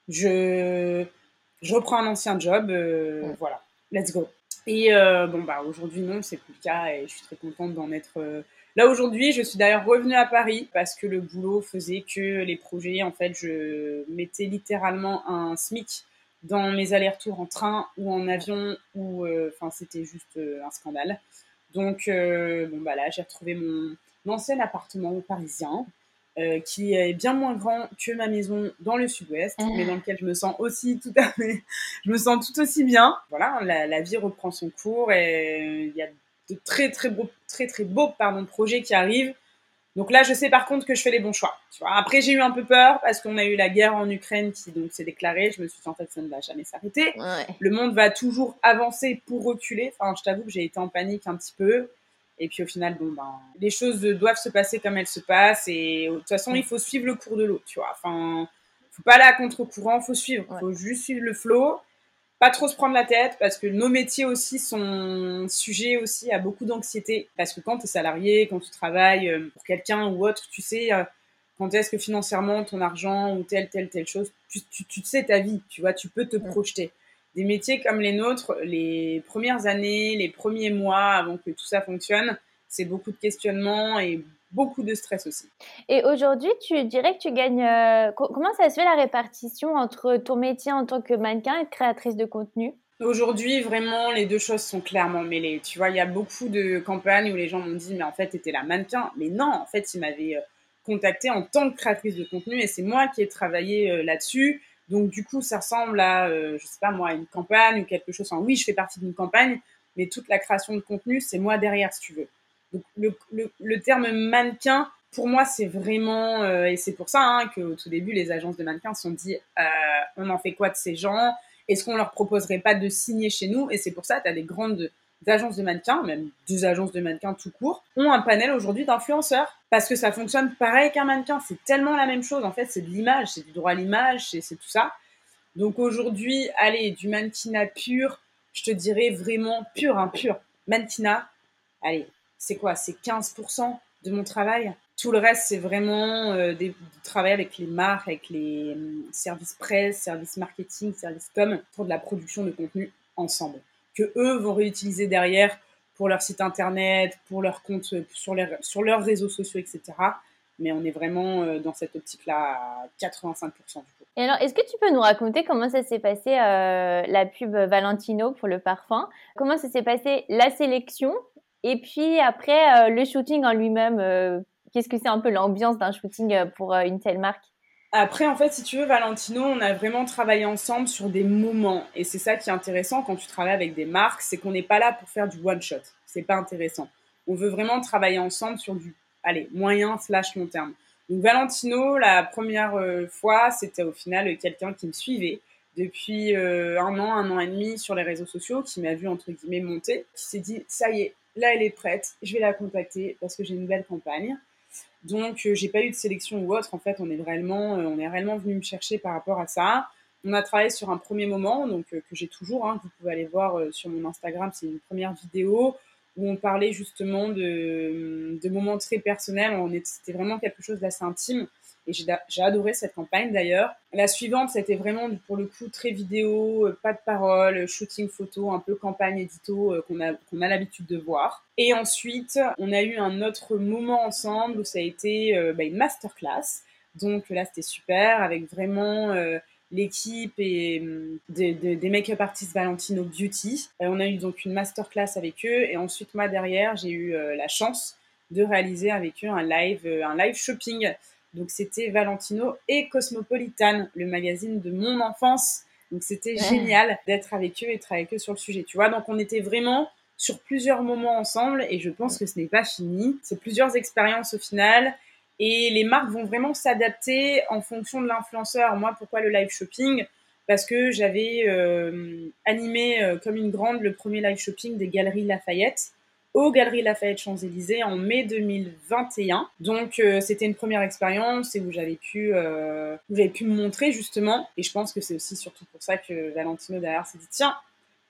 je, je reprends un ancien job, euh, voilà, let's go. Et euh, bon, bah aujourd'hui, non, c'est plus le cas et je suis très contente d'en être euh, là aujourd'hui. Je suis d'ailleurs revenue à Paris parce que le boulot faisait que les projets, en fait, je mettais littéralement un SMIC dans mes allers-retours en train ou en avion, ou enfin, c'était juste un scandale. Donc, bon, bah là, j'ai retrouvé mon ancien appartement parisien euh, qui est bien moins grand que ma maison dans le sud-ouest, ah. mais dans lequel je me sens aussi tout à fait, je me sens tout aussi bien. Voilà, la, vie reprend son cours et il y a de très très beaux, très très beaux pardon, projets qui arrivent. Donc là, je sais par contre que je fais les bons choix. Tu vois. Après, j'ai eu un peu peur parce qu'on a eu la guerre en Ukraine qui donc s'est déclarée. Je me suis dit en fait, ça ne va jamais s'arrêter. Le monde va toujours avancer pour reculer. Enfin, je t'avoue que j'ai été en panique un petit peu. Et puis au final, bon, ben, les choses doivent se passer comme elles se passent. Et de toute façon, il faut suivre le cours de l'eau, tu vois. Enfin, faut pas aller à contre-courant, faut suivre. Il faut juste suivre le flot. Pas trop se prendre la tête parce que nos métiers aussi sont sujets aussi à beaucoup d'anxiété. Parce que quand tu es salarié, quand tu travailles euh, pour quelqu'un ou autre, tu sais euh, quand est-ce que financièrement ton argent ou telle, telle, telle chose, tu, tu, tu sais ta vie, tu vois, tu peux te projeter des métiers comme les nôtres, les premières années, les premiers mois avant que tout ça fonctionne, c'est beaucoup de questionnements et beaucoup de stress aussi. Et aujourd'hui, tu dirais que tu gagnes. Euh, comment ça se fait la répartition entre ton métier en tant que mannequin et créatrice de contenu? Aujourd'hui, vraiment, les deux choses sont clairement mêlées. Tu vois, il y a beaucoup de campagnes où les gens m'ont dit, mais en fait, tu étais la mannequin. Mais non, en fait, ils m'avaient euh, contacté en tant que créatrice de contenu et c'est moi qui ai travaillé euh, là-dessus. Donc du coup, ça ressemble à, je sais pas moi, une campagne ou quelque chose. Enfin, oui, je fais partie d'une campagne, mais toute la création de contenu, c'est moi derrière, si tu veux. Donc le, terme mannequin, pour moi, c'est vraiment, euh, et c'est pour ça hein, qu'au tout début, les agences de mannequins se sont dit, euh, on en fait quoi de ces gens? Est-ce qu'on leur proposerait pas de signer chez nous? Et c'est pour ça, tu as des grandes agences de mannequins, même deux agences de mannequins tout court, ont un panel aujourd'hui d'influenceurs. Parce que ça fonctionne pareil qu'un mannequin. C'est tellement la même chose. En fait, c'est de l'image, c'est du droit à l'image, c'est tout ça. Donc aujourd'hui, allez, du mannequinat pur, je te dirais vraiment pur, hein, pur. Mannequinat, allez, c'est quoi? C'est 15% de mon travail? Tout le reste, c'est vraiment euh, des, travail avec les marques, avec les euh, services presse, services marketing, services com, pour de la production de contenu ensemble que eux vont réutiliser derrière pour leur site internet, pour leur compte sur, les, sur leurs réseaux sociaux, etc. Mais on est vraiment euh, dans cette optique-là à 85% du coup. Et alors, est-ce que tu peux nous raconter comment ça s'est passé euh, la pub Valentino pour le parfum? Comment ça s'est passé la sélection Et puis après, euh, le shooting en lui-même, qu'est-ce que c'est un peu l'ambiance d'un shooting pour une telle marque? Après, en fait, si tu veux, Valentino, on a vraiment travaillé ensemble sur des moments. Et c'est ça qui est intéressant quand tu travailles avec des marques, c'est qu'on n'est pas là pour faire du one-shot. C'est pas intéressant. On veut vraiment travailler ensemble sur du, allez, moyen slash long terme. Donc, Valentino, la première euh, fois, c'était au final quelqu'un qui me suivait depuis euh, un an, un an et demi sur les réseaux sociaux, qui m'a vu, entre guillemets, monter, qui s'est dit, ça y est, là, elle est prête, je vais la contacter parce que j'ai une belle campagne. Donc, euh, j'ai pas eu de sélection ou autre. En fait, on est réellement, euh, réellement venu me chercher par rapport à ça. On a travaillé sur un premier moment, donc euh, que j'ai toujours. Hein, vous pouvez aller voir sur mon Instagram. C'est une première vidéo où on parlait justement de, de moments très personnels. C'était vraiment quelque chose d'assez intime. Et j'ai adoré cette campagne d'ailleurs. La suivante, c'était vraiment pour le coup très vidéo, euh, pas de parole, shooting photo, un peu campagne édito euh, qu'on a, qu'on a l'habitude de voir. Et ensuite, on a eu un autre moment ensemble où ça a été euh, bah, une masterclass. Donc là, c'était super avec vraiment l'équipe et des make-up artistes Valentino Beauty. on a eu donc une masterclass avec eux et ensuite moi derrière j'ai eu la chance de réaliser avec eux un live, un live shopping donc c'était Valentino et Cosmopolitan, le magazine de mon enfance Donc c'était génial d'être avec eux et de travailler avec eux sur le sujet, tu vois. Donc on était vraiment sur plusieurs moments ensemble et je pense que ce n'est pas fini. C'est plusieurs expériences au final et les marques vont vraiment s'adapter en fonction de l'influenceur. Moi, pourquoi le live shopping? Parce que j'avais euh, animé euh, comme une grande le premier live shopping des Galeries Lafayette aux Galeries Lafayette Champs-Élysées en mai 2021. Donc euh, c'était une première expérience et où j'avais pu, j'avais pu me montrer justement. Et je pense que c'est aussi surtout pour ça que Valentino derrière s'est dit tiens,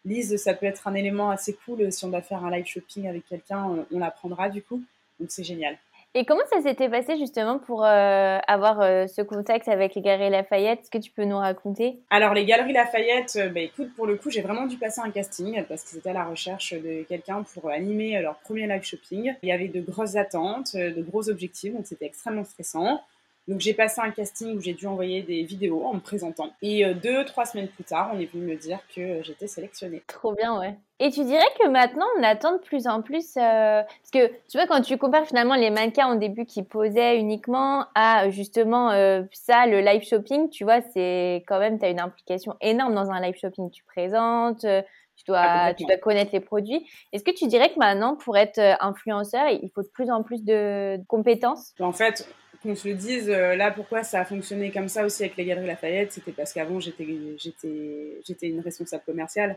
Lise, ça peut être un élément assez cool si on doit faire un live shopping avec quelqu'un, on l'apprendra du coup. Donc c'est génial. Et comment ça s'était passé justement pour euh, avoir euh, ce contact avec les Galeries Lafayette? Est-ce que tu peux nous raconter? Alors les Galeries Lafayette, euh, bah, écoute, pour le coup, j'ai vraiment dû passer un casting parce qu'ils étaient à la recherche de quelqu'un pour animer leur premier live shopping. Il y avait de grosses attentes, de gros objectifs, donc c'était extrêmement stressant. Donc j'ai passé un casting où j'ai dû envoyer des vidéos en me présentant. Et euh, deux, trois semaines plus tard, on est venu me dire que j'étais sélectionnée. Trop bien, ouais. Et tu dirais que maintenant, on attend de plus en plus, euh, parce que tu vois, quand tu compares finalement les mannequins au début qui posaient uniquement à justement euh, ça, le live shopping, tu vois, c'est quand même, tu as une implication énorme dans un live shopping. Tu présentes, tu dois, ah, tu dois connaître les produits. Est-ce que tu dirais que maintenant, pour être influenceur, il faut de plus en plus de compétences? En fait, qu'on se le dise, euh, là, pourquoi ça a fonctionné comme ça aussi avec les Galeries Lafayette, c'était parce qu'avant, j'étais, une responsable commerciale.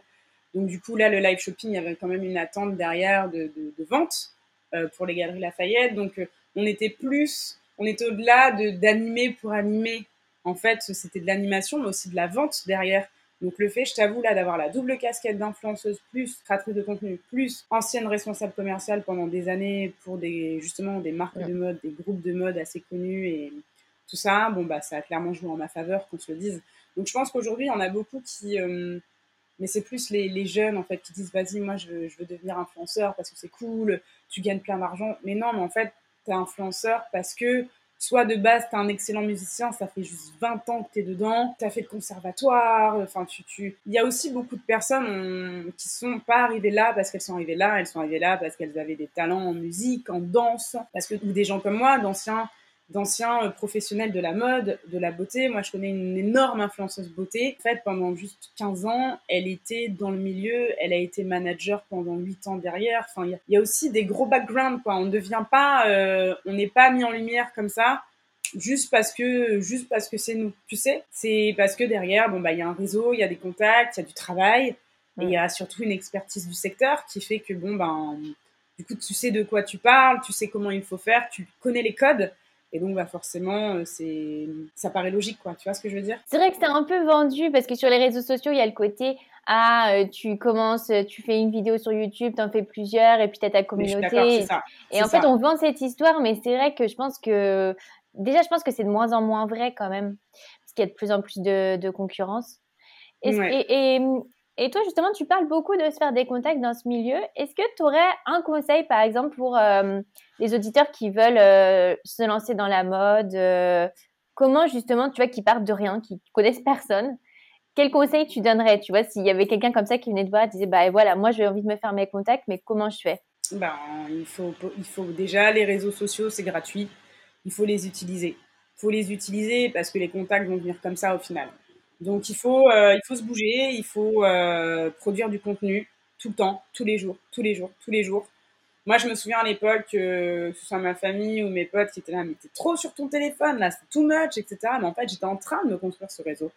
Donc, du coup, là, le live shopping, il y avait quand même une attente derrière de, vente euh, pour les Galeries Lafayette. Donc, euh, on était plus, on était au-delà de, d'animer pour animer. En fait, c'était de l'animation, mais aussi de la vente derrière. Donc le fait, je t'avoue là, d'avoir la double casquette d'influenceuse plus créatrice de contenu plus ancienne responsable commerciale pendant des années pour des justement des marques de mode, des groupes de mode assez connus et tout ça, bon bah ça a clairement joué en ma faveur qu'on se le dise. Donc je pense qu'aujourd'hui, il y en a beaucoup qui euh, mais c'est plus les, les, jeunes en fait qui disent vas-y moi je veux, je veux devenir influenceur parce que c'est cool, tu gagnes plein d'argent. Mais non, mais en fait, tu es influenceur parce que soit de base, tu es un excellent musicien, ça fait juste 20 ans que tu es dedans, tu as fait le conservatoire, enfin, tu, tu... Il y a aussi beaucoup de personnes qui sont pas arrivées là parce qu'elles sont arrivées là, elles sont arrivées là parce qu'elles avaient des talents en musique, en danse, parce que, ou des gens comme moi, d'anciens d'anciens euh, professionnels de la mode, de la beauté. Moi, je connais une énorme influenceuse beauté. En fait, pendant juste 15 ans, elle était dans le milieu, elle a été manager pendant 8 ans derrière. Enfin, il y, a aussi des gros backgrounds, quoi. On ne devient pas, euh, on n'est pas mis en lumière comme ça juste parce que juste parce que c'est nous tu sais? C'est parce que derrière bon bah il y a un réseau il y a des contacts il y a du travail et il y a surtout une expertise du secteur qui fait que bon ben du coup tu sais de quoi tu parles tu sais comment il faut faire tu connais les codes et donc, bah, forcément, euh, c'est, ça paraît logique, quoi. Tu vois ce que je veux dire? C'est vrai que c'est un peu vendu parce que sur les réseaux sociaux, il y a le côté ah, euh, tu commences, tu fais une vidéo sur YouTube, tu en fais plusieurs, et puis tu as ta communauté. Ça. Et en fait, on vend cette histoire, mais c'est vrai que je pense que déjà, je pense que c'est de moins en moins vrai quand même, parce qu'il y a de plus en plus de, de concurrence. Et, et, et toi, justement, tu parles beaucoup de se faire des contacts dans ce milieu. Est-ce que tu aurais un conseil, par exemple, pour euh, les auditeurs qui veulent euh, se lancer dans la mode euh, Comment, justement, tu vois, qui partent de rien, qui connaissent personne Quel conseil tu donnerais, tu vois, s'il y avait quelqu'un comme ça qui venait te voir et disait, bah voilà, moi, j'ai envie de me faire mes contacts, mais comment je fais? Ben, il, faut, il faut déjà, les réseaux sociaux, c'est gratuit. Il faut les utiliser. Il faut les utiliser parce que les contacts vont venir comme ça au final. Donc il faut, euh, il faut se bouger, il faut euh, produire du contenu tout le temps, tous les jours, tous les jours, tous les jours. Moi, je me souviens à l'époque, euh, que ce soit ma famille ou mes potes qui étaient là, mais t'es trop sur ton téléphone, là, c'est too much, etc. Mais en fait, j'étais en train de me construire ce réseau.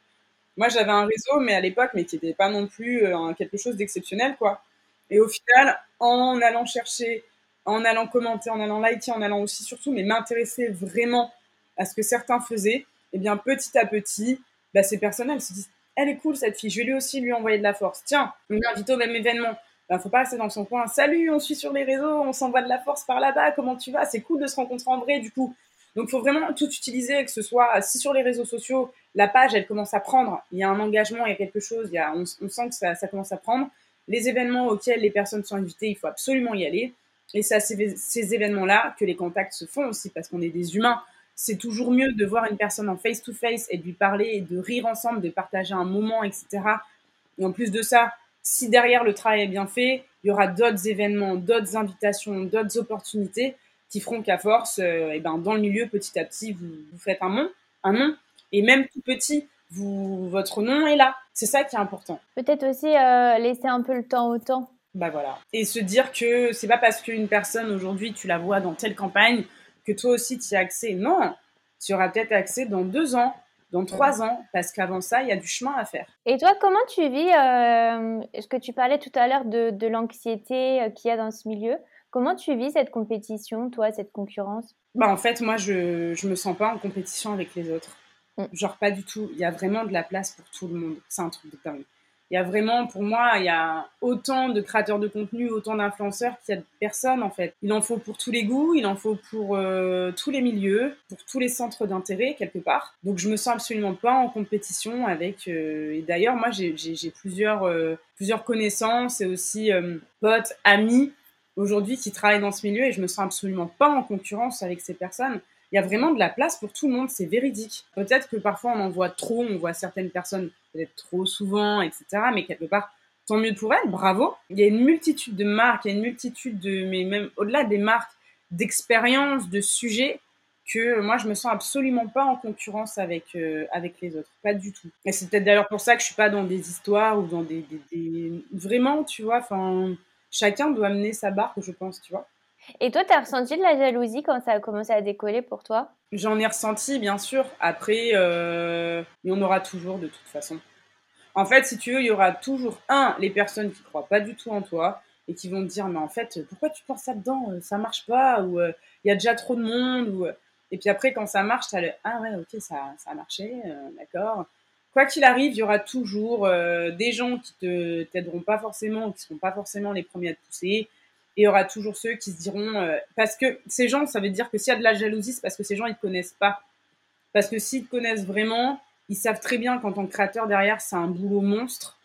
Moi, j'avais un réseau, mais à l'époque, mais qui n'était pas non plus quelque chose d'exceptionnel, quoi. Et au final, en allant chercher, en allant commenter, en allant liker, en allant aussi surtout, mais m'intéresser vraiment à ce que certains faisaient, et eh bien, petit à petit, bah, ces personnes, elles se disent, elle est cool cette fille, je vais lui aussi lui envoyer de la force. Tiens, on l'invite au même événement. Bah, faut pas rester dans son coin. Salut, on suit sur les réseaux, on s'envoie de la force par là-bas, comment tu vas? C'est cool de se rencontrer en vrai, du coup. Donc, faut vraiment tout utiliser, que ce soit si sur les réseaux sociaux, la page, elle commence à prendre, il y a un engagement, il y a quelque chose, il y a, on, sent que ça, commence à prendre. Les événements auxquels les personnes sont invitées, il faut absolument y aller. Et c'est à ces événements-là que les contacts se font aussi, parce qu'on est des humains c'est toujours mieux de voir une personne en face-to-face et de lui parler et de rire ensemble, de partager un moment, etc. Et en plus de ça, si derrière le travail est bien fait, il y aura d'autres événements, d'autres invitations, d'autres opportunités qui feront qu'à force, et euh, eh ben, dans le milieu, petit à petit, vous, vous faites un nom, un nom. Et même tout petit, vous, votre nom est là. C'est ça qui est important. Peut-être aussi euh, laisser un peu le temps au temps. Bah voilà. Et se dire que c'est pas parce qu'une personne aujourd'hui tu la vois dans telle campagne que toi aussi tu y as accès. Non, tu auras peut-être accès dans deux ans, dans trois ans, parce qu'avant ça, il y a du chemin à faire. Et toi, comment tu vis euh, ce que tu parlais tout à l'heure de, de l'anxiété euh, qu'il y a dans ce milieu Comment tu vis cette compétition, toi, cette concurrence? Bah en fait, moi, je je me sens pas en compétition avec les autres. Mm. Genre pas du tout. Il y a vraiment de la place pour tout le monde. C'est un truc de dingue. Il y a vraiment, pour moi, il y a autant de créateurs de contenu, autant d'influenceurs qu'il y a de personnes en fait. Il en faut pour tous les goûts, il en faut pour euh, tous les milieux, pour tous les centres d'intérêt quelque part. Donc je me sens absolument pas en compétition avec. Euh, et d'ailleurs, moi j'ai plusieurs euh, plusieurs connaissances et aussi potes, amis aujourd'hui qui travaillent dans ce milieu et je me sens absolument pas en concurrence avec ces personnes il y a vraiment de la place pour tout le monde, c'est véridique. Peut-être que parfois on en voit trop, on voit certaines personnes peut-être trop souvent, etc. Mais quelque part, tant mieux pour elles, bravo. Il y a une multitude de marques, il y a une multitude de, mais même au-delà des marques, d'expériences, de sujets que moi je me sens absolument pas en concurrence avec euh, avec les autres, pas du tout. Et c'est peut-être d'ailleurs pour ça que je suis pas dans des histoires ou dans des, des, des... vraiment, tu vois, enfin chacun doit mener sa barque, je pense, tu vois. Et toi, tu as ressenti de la jalousie quand ça a commencé à décoller pour toi? J'en ai ressenti, bien sûr. Après, euh, il y en aura toujours de toute façon. En fait, si tu veux, il y aura toujours, un, les personnes qui croient pas du tout en toi et qui vont te dire, mais en fait, pourquoi tu penses ça dedans? Ça marche pas ou euh, il y a déjà trop de monde ou... Et puis après, quand ça marche, tu ah ouais, ok, ça, ça a marché, euh, d'accord. Quoi qu'il arrive, il y aura toujours des gens qui te t'aideront pas forcément, qui seront pas forcément les premiers à te pousser, et il y aura toujours ceux qui se diront euh, parce que ces gens, ça veut dire que s'il y a de la jalousie, c'est parce que ces gens ils te connaissent pas. Parce que s'ils te connaissent vraiment, ils savent très bien qu'en tant que créateur derrière, c'est un boulot monstre,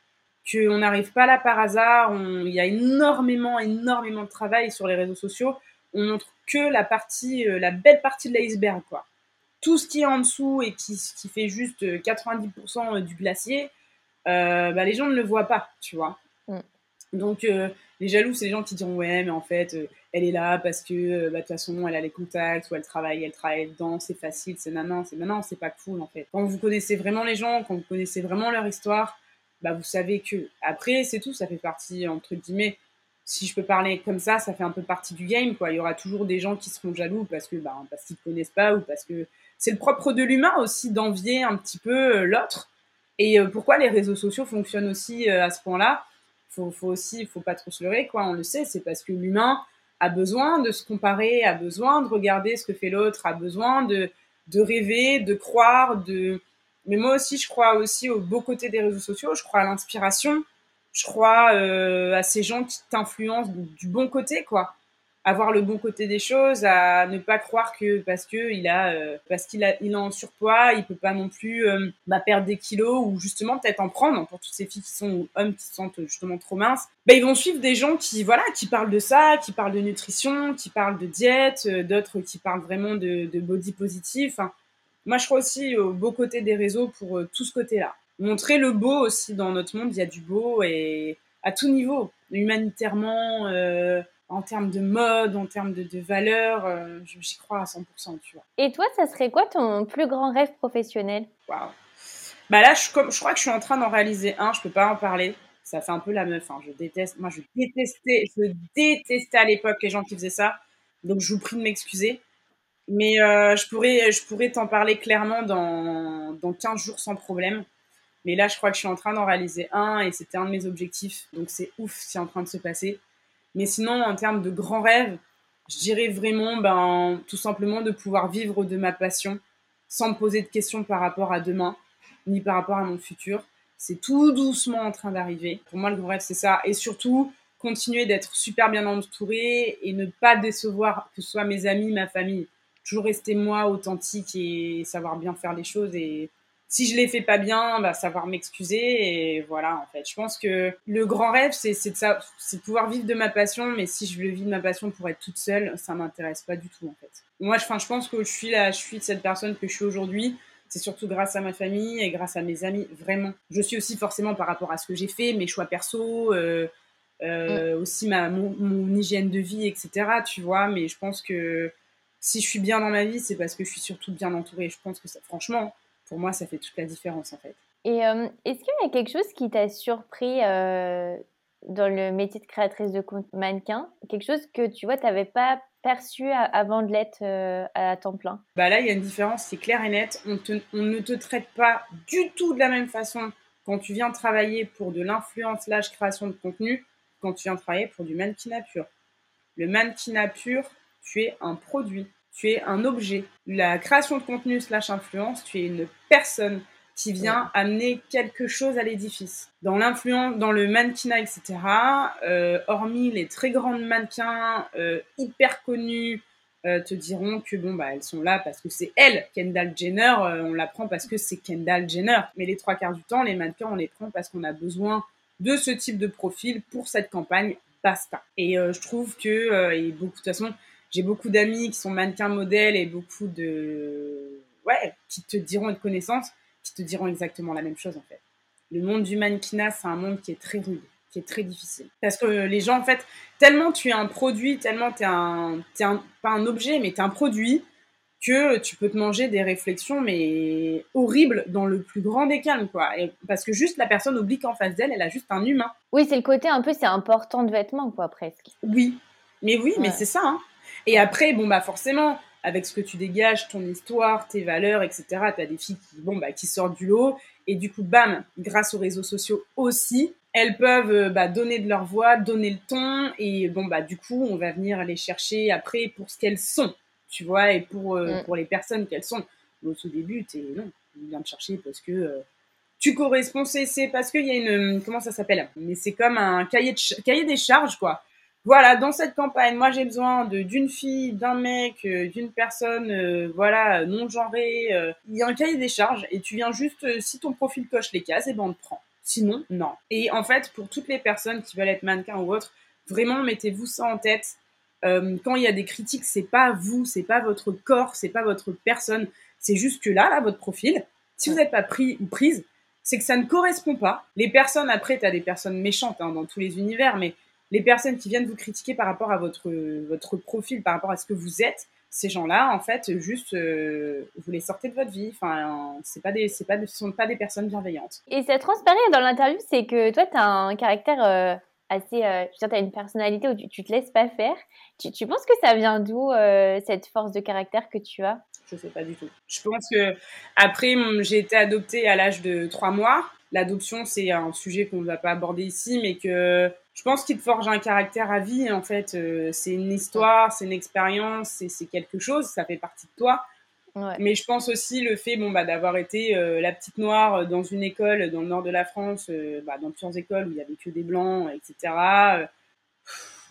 qu'on n'arrive pas là par hasard. Il y a énormément, énormément de travail sur les réseaux sociaux. On montre que la partie, euh, la belle partie de l'iceberg, quoi. Tout ce qui est en dessous et qui, qui fait juste 90% euh, du glacier, euh, bah, les gens ne le voient pas, tu vois. Donc, les jaloux, c'est les gens qui diront ouais, mais en fait, euh, elle est là parce que euh, bah, de toute façon, elle a les contacts ou elle travaille, elle travaille dedans, c'est facile, c'est nanan, c'est nanan, c'est pas cool en fait. Quand vous connaissez vraiment les gens, quand vous connaissez vraiment leur histoire, bah vous savez que après c'est tout, ça fait partie entre guillemets. Si je peux parler comme ça, ça fait un peu partie du game quoi. Il y aura toujours des gens qui seront jaloux parce que bah, parce qu'ils connaissent pas ou parce que c'est le propre de l'humain aussi d'envier un petit peu euh, l'autre. Et pourquoi les réseaux sociaux fonctionnent aussi à ce point-là? Faut, faut aussi, faut pas trop se leurrer, quoi. On le sait, c'est parce que l'humain a besoin de se comparer, a besoin de regarder ce que fait l'autre, a besoin de, de rêver, de croire, de. Mais moi aussi, je crois aussi au beau côté des réseaux sociaux. Je crois à l'inspiration. Je crois euh, à ces gens qui t'influencent du bon côté, quoi avoir le bon côté des choses, à ne pas croire que parce que il a euh, parce qu'il a il est en surpoids, il peut pas non plus euh, bah, perdre des kilos ou justement peut-être en prendre pour toutes ces filles qui sont hommes qui se sentent justement trop minces. Bah, ils vont suivre des gens qui voilà qui parlent de ça, qui parlent de nutrition, qui parlent de diète, euh, d'autres qui parlent vraiment de, de body positif. moi je crois aussi au beau côté des réseaux pour tout ce côté-là. Montrer le beau aussi dans notre monde, il y a du beau et à tout niveau, humanitairement en termes de mode, en termes de, de valeurs, euh, j'y crois à 100%, tu vois. Et toi, ça serait quoi ton plus grand rêve professionnel? Waouh Bah là, je, comme, je crois que je suis en train d'en réaliser un, je peux pas en parler. Ça fait un peu la meuf, hein. je déteste. Moi, je détestais, je détestais à l'époque les gens qui faisaient ça. Donc, je vous prie de m'excuser. Mais euh, je pourrais, je pourrais t'en parler clairement dans, dans 15 jours sans problème. Mais là, je crois que je suis en train d'en réaliser un et c'était un de mes objectifs. Donc, c'est ouf, c'est en train de se passer. Mais sinon, en termes de grands rêves, je dirais vraiment, ben, tout simplement de pouvoir vivre de ma passion sans me poser de questions par rapport à demain, ni par rapport à mon futur. C'est tout doucement en train d'arriver. Pour moi, le grand rêve, c'est ça. Et surtout, continuer d'être super bien entouré et ne pas décevoir que ce soit mes amis, ma famille. Toujours rester moi, authentique et savoir bien faire les choses et si je les fais pas bien, bah, savoir m'excuser et voilà en fait. Je pense que le grand rêve c'est de ça, c'est de pouvoir vivre de ma passion, mais si je le vis de ma passion pour être toute seule, ça m'intéresse pas du tout en fait. Moi, je, je pense que je suis là, je suis cette personne que je suis aujourd'hui. C'est surtout grâce à ma famille et grâce à mes amis, vraiment. Je suis aussi forcément par rapport à ce que j'ai fait, mes choix perso, euh, euh, mm. aussi ma mon, mon hygiène de vie, etc. Tu vois, mais je pense que si je suis bien dans ma vie, c'est parce que je suis surtout bien entourée. Je pense que ça, franchement, pour moi, ça fait toute la différence en fait. Et euh, est-ce qu'il y a quelque chose qui t'a surpris euh, dans le métier de créatrice de mannequin? Quelque chose que tu vois, tu n'avais pas perçu avant de l'être euh, à temps plein? Bah Là, il y a une différence, c'est clair et net. On, on, ne te traite pas du tout de la même façon quand tu viens travailler pour de l'influence slash création de contenu quand tu viens travailler pour du mannequinat pur. Le mannequinat pur, tu es un produit, tu es un objet. La création de contenu slash influence, tu es une personne qui vient amener quelque chose à l'édifice. Dans l'influence, dans le mannequinat, etc., euh, hormis les très grandes mannequins euh, hyper connus, euh, te diront que bon bah elles sont là parce que c'est elle, Kendall Jenner, on la prend parce que c'est Kendall Jenner. Mais les trois quarts du temps, les mannequins on les prend parce qu'on a besoin de ce type de profil pour cette campagne. Basta. Et je trouve que et beaucoup de toute façon, j'ai beaucoup d'amis qui sont mannequins modèles et beaucoup de ouais qui te diront une connaissance qui te diront exactement la même chose en fait. Le monde du mannequinat, c'est un monde qui est très rude, qui est très difficile. Parce que les gens, en fait, tellement tu es un produit, tellement tu es un, un, pas un objet, mais tu es un produit, que tu peux te manger des réflexions, mais horribles, dans le plus grand des calmes, quoi. parce que juste la personne oublie qu'en face d'elle, elle a juste un humain. Oui, c'est le côté un peu, c'est important de vêtements, quoi, presque. Oui, mais oui, mais c'est ça. Hein. Et après, bon, bah forcément, avec ce que tu dégages, ton histoire, tes valeurs, etc. Tu as des filles qui, bon, bah, qui sortent du lot. Et du coup, bam, grâce aux réseaux sociaux aussi, elles peuvent euh, bah, donner de leur voix, donner le ton. Et bon, bah, du coup, on va venir les chercher après pour ce qu'elles sont, tu vois, et pour, euh, mm. pour les personnes qu'elles sont. au tout début, es, non, on vient te chercher parce que euh, tu corresponds, c'est parce qu'il y a une, comment ça s'appelle? Mais c'est comme un cahier, de, cahier des charges, quoi voilà, dans cette campagne, moi j'ai besoin d'une fille, d'un mec, euh, d'une personne, euh, voilà, non genrée. Euh. Il y a un cahier des charges et tu viens juste, si ton profil coche les cases, et eh ben on te prend. Sinon, non. Et en fait, pour toutes les personnes qui veulent être mannequins ou autres, vraiment mettez-vous ça en tête. quand il y a des critiques, c'est pas vous, c'est pas votre corps, c'est pas votre personne, c'est juste que là, là, votre profil, si vous n'êtes pas pris ou prise, c'est que ça ne correspond pas. Les personnes, après, tu as des personnes méchantes hein, dans tous les univers, mais les personnes qui viennent vous critiquer par rapport à votre, votre profil, par rapport à ce que vous êtes, ces gens-là, en fait, juste, euh, vous les sortez de votre vie. Enfin, c'est pas des, c'est pas, ce sont pas des personnes bienveillantes. Et ça transparaît dans l'interview, c'est que toi, tu as un caractère euh, assez, euh, tu as une personnalité où tu, tu te laisses pas faire. Tu, tu penses que ça vient d'où cette force de caractère que tu as? Je sais pas du tout. Je pense que après, j'ai été adoptée à l'âge de trois mois. L'adoption, c'est un sujet qu'on ne va pas aborder ici, mais que je pense qu'il te forge un caractère à vie. En fait, euh, c'est une histoire, c'est une expérience, c'est quelque chose, ça fait partie de toi. Mais je pense aussi le fait bon, bah, d'avoir été euh, la petite noire dans une école dans le nord de la France, euh, bah, dans plusieurs écoles où il y avait que des blancs, etc.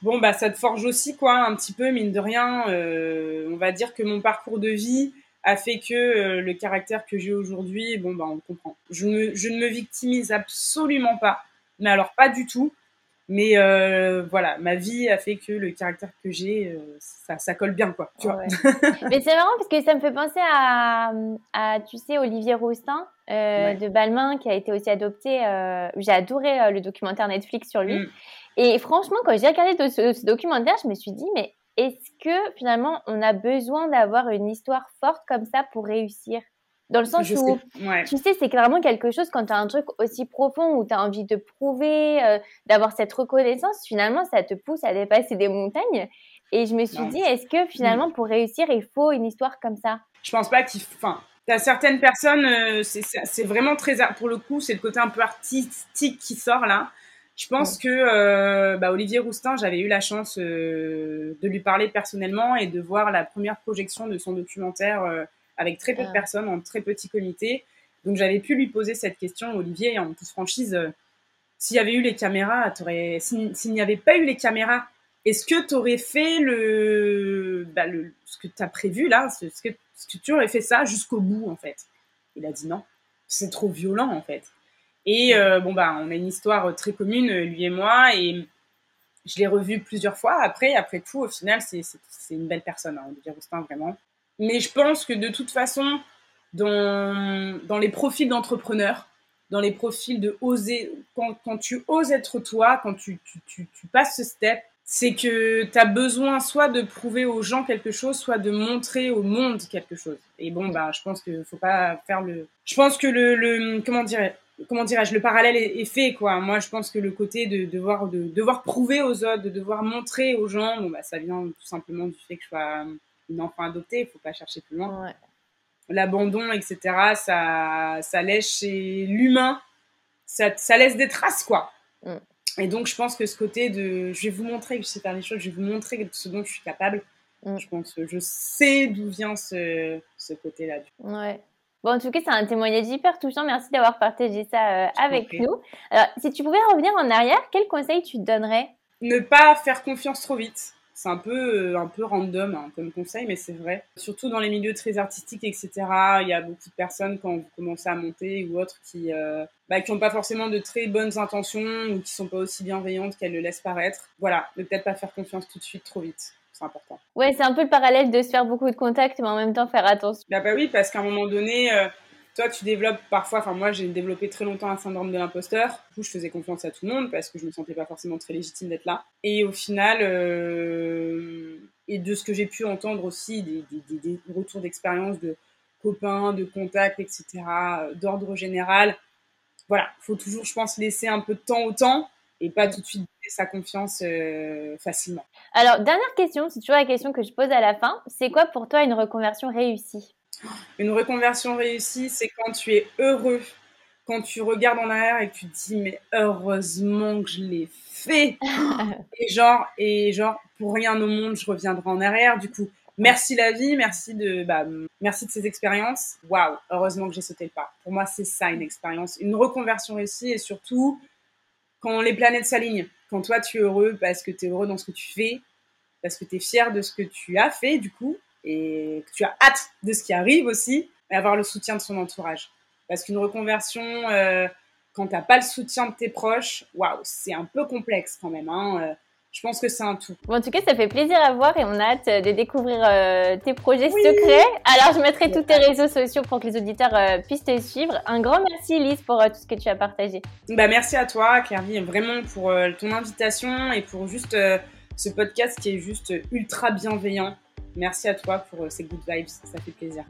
bon, bah, ça te forge aussi, quoi, un petit peu, mine de rien. on va dire que mon parcours de vie a fait que le caractère que j'ai aujourd'hui, bon, bah, on comprend. Je, je ne me victimise absolument pas, mais alors pas du tout. Mais euh, voilà, ma vie a fait que le caractère que j'ai, euh, ça, ça, colle bien, quoi. Tu vois Mais c'est marrant parce que ça me fait penser à, à tu sais, Olivier Roustin euh, de Balmain qui a été aussi adopté. J'ai adoré le documentaire Netflix sur lui. Mm. Et franchement, quand j'ai regardé ce, ce, documentaire, je me suis dit, mais est-ce que finalement on a besoin d'avoir une histoire forte comme ça pour réussir? Dans le sens où, tu sais, c'est clairement quelque chose quand tu as un truc aussi profond où tu as envie de prouver, euh, d'avoir cette reconnaissance, finalement, ça te pousse à dépasser des montagnes. Et je me suis dit, est-ce que finalement, pour réussir, il faut une histoire comme ça? Je pense pas qu'il. Enfin, tu as certaines personnes, euh, c'est vraiment très. Pour le coup, c'est le côté un peu artistique qui sort là. Je pense que euh, bah, Olivier Roustin, j'avais eu la chance de lui parler personnellement et de voir la première projection de son documentaire avec très peu de ah. personnes, en très petit comité. Donc j'avais pu lui poser cette question, Olivier, en toute franchise, euh, s'il y avait eu les caméras, s'il n'y avait pas eu les caméras, est-ce que tu aurais fait le, bah, le, ce que tu as prévu là, ce, que, tu aurais fait ça jusqu'au bout en fait? Il a dit non, c'est trop violent en fait. Et euh, bon bah on a une histoire très commune lui et moi et je l'ai revu plusieurs fois. Après, après tout, au final, c'est une belle personne, hein, Olivier Roustin, vraiment. Mais je pense que de toute façon, dans, dans les profils d'entrepreneurs, dans les profils de oser, quand, quand, tu oses être toi, quand tu, tu, tu, passes ce step, c'est que tu as besoin soit de prouver aux gens quelque chose, soit de montrer au monde quelque chose. Et bon, bah, je pense qu'il faut pas faire le. Je pense que le, le comment dirais comment dirais-je, le parallèle est, fait quoi. Moi, je pense que le côté de devoir de devoir prouver aux autres, de devoir montrer aux gens, bon bah ça vient tout simplement du fait que je sois une enfant adoptée. Il faut pas chercher plus loin. L'abandon, etc. Ça ça laisse chez l'humain, ça, ça laisse des traces quoi. Mm. Et donc, je pense que ce côté de je vais vous montrer que je sais faire des choses, je vais vous montrer ce dont je suis capable. Mm. Je pense que je sais d'où vient ce, ce côté-là. Ouais. Bon, en tout cas, c'est un témoignage hyper touchant. Merci d'avoir partagé ça euh, avec nous. Alors, si tu pouvais revenir en arrière, quel conseil tu te donnerais? Ne pas faire confiance trop vite. C'est un peu, euh, un peu random hein, comme conseil, mais c'est vrai. Surtout dans les milieux très artistiques, etc. Il y a beaucoup de personnes, quand vous commencez à monter ou autres, qui euh, bah, qui n'ont pas forcément de très bonnes intentions ou qui sont pas aussi bienveillantes qu'elles le laissent paraître. Voilà, ne peut-être pas faire confiance tout de suite trop vite. C'est important. Ouais, c'est un peu le parallèle de se faire beaucoup de contacts, mais en même temps faire attention. Bah, bah oui, parce qu'à un moment donné, euh, toi, tu développes parfois, enfin moi j'ai développé très longtemps un syndrome de l'imposteur. Du coup, je faisais confiance à tout le monde parce que je me sentais pas forcément très légitime d'être là. Et au final, euh, et de ce que j'ai pu entendre aussi, des, retours d'expérience de copains, de contacts, etc., d'ordre général. Voilà, faut toujours, je pense, laisser un peu de temps au temps et pas tout de suite donner sa confiance euh, facilement. Alors, dernière question, c'est toujours la question que je pose à la fin. C'est quoi pour toi une reconversion réussie? Une reconversion réussie, c'est quand tu es heureux, quand tu regardes en arrière et que tu te dis mais heureusement que je l'ai fait. et genre et genre pour rien au monde je reviendrai en arrière. Du coup, merci la vie, merci de bah, merci de ces expériences. Waouh, heureusement que j'ai sauté le pas. Pour moi, c'est ça une expérience, une reconversion réussie et surtout quand les planètes s'alignent. Quand toi tu es heureux parce que tu es heureux dans ce que tu fais, parce que tu es fier de ce que tu as fait du coup et que tu as hâte de ce qui arrive aussi, et avoir le soutien de son entourage. Parce qu'une reconversion, euh, quand tu n'as pas le soutien de tes proches, waouh, c'est un peu complexe quand même. Hein. Euh, je pense que c'est un tout. Bon, en tout cas, ça fait plaisir à voir et on a hâte de découvrir euh, tes projets secrets. Alors, je mettrai tous tes réseaux sociaux pour que les auditeurs puissent te suivre. Un grand merci, Lise, pour tout ce que tu as partagé. Bah, merci à toi, Claire, vraiment pour ton invitation et pour juste ce podcast qui est juste ultra bienveillant. Merci à toi pour euh, ces good vibes, ça fait plaisir.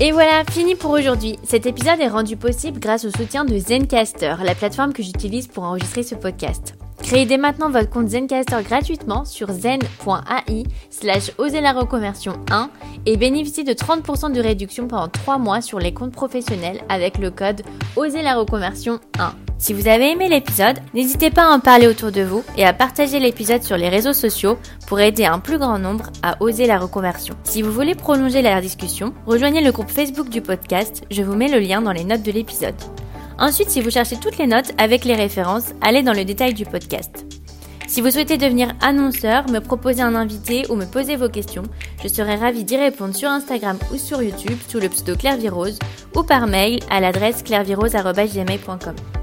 Et voilà, fini pour aujourd'hui. Cet épisode est rendu possible grâce au soutien de Zencaster, la plateforme que j'utilise pour enregistrer ce podcast. Créez dès maintenant votre compte Zencaster gratuitement sur zen.ai slash la reconversion 1 et bénéficiez de 30% de réduction pendant 3 mois sur les comptes professionnels avec le code Oser la reconversion 1. Si vous avez aimé l'épisode, n'hésitez pas à en parler autour de vous et à partager l'épisode sur les réseaux sociaux pour aider un plus grand nombre à oser la reconversion. Si vous voulez prolonger la discussion, rejoignez le groupe Facebook du podcast, je vous mets le lien dans les notes de l'épisode. Ensuite, si vous cherchez toutes les notes avec les références, allez dans le détail du podcast. Si vous souhaitez devenir annonceur, me proposer un invité ou me poser vos questions, je serai ravie d'y répondre sur Instagram ou sur YouTube sous le pseudo Claire ou par mail à l'adresse clairvirose.gmail.com.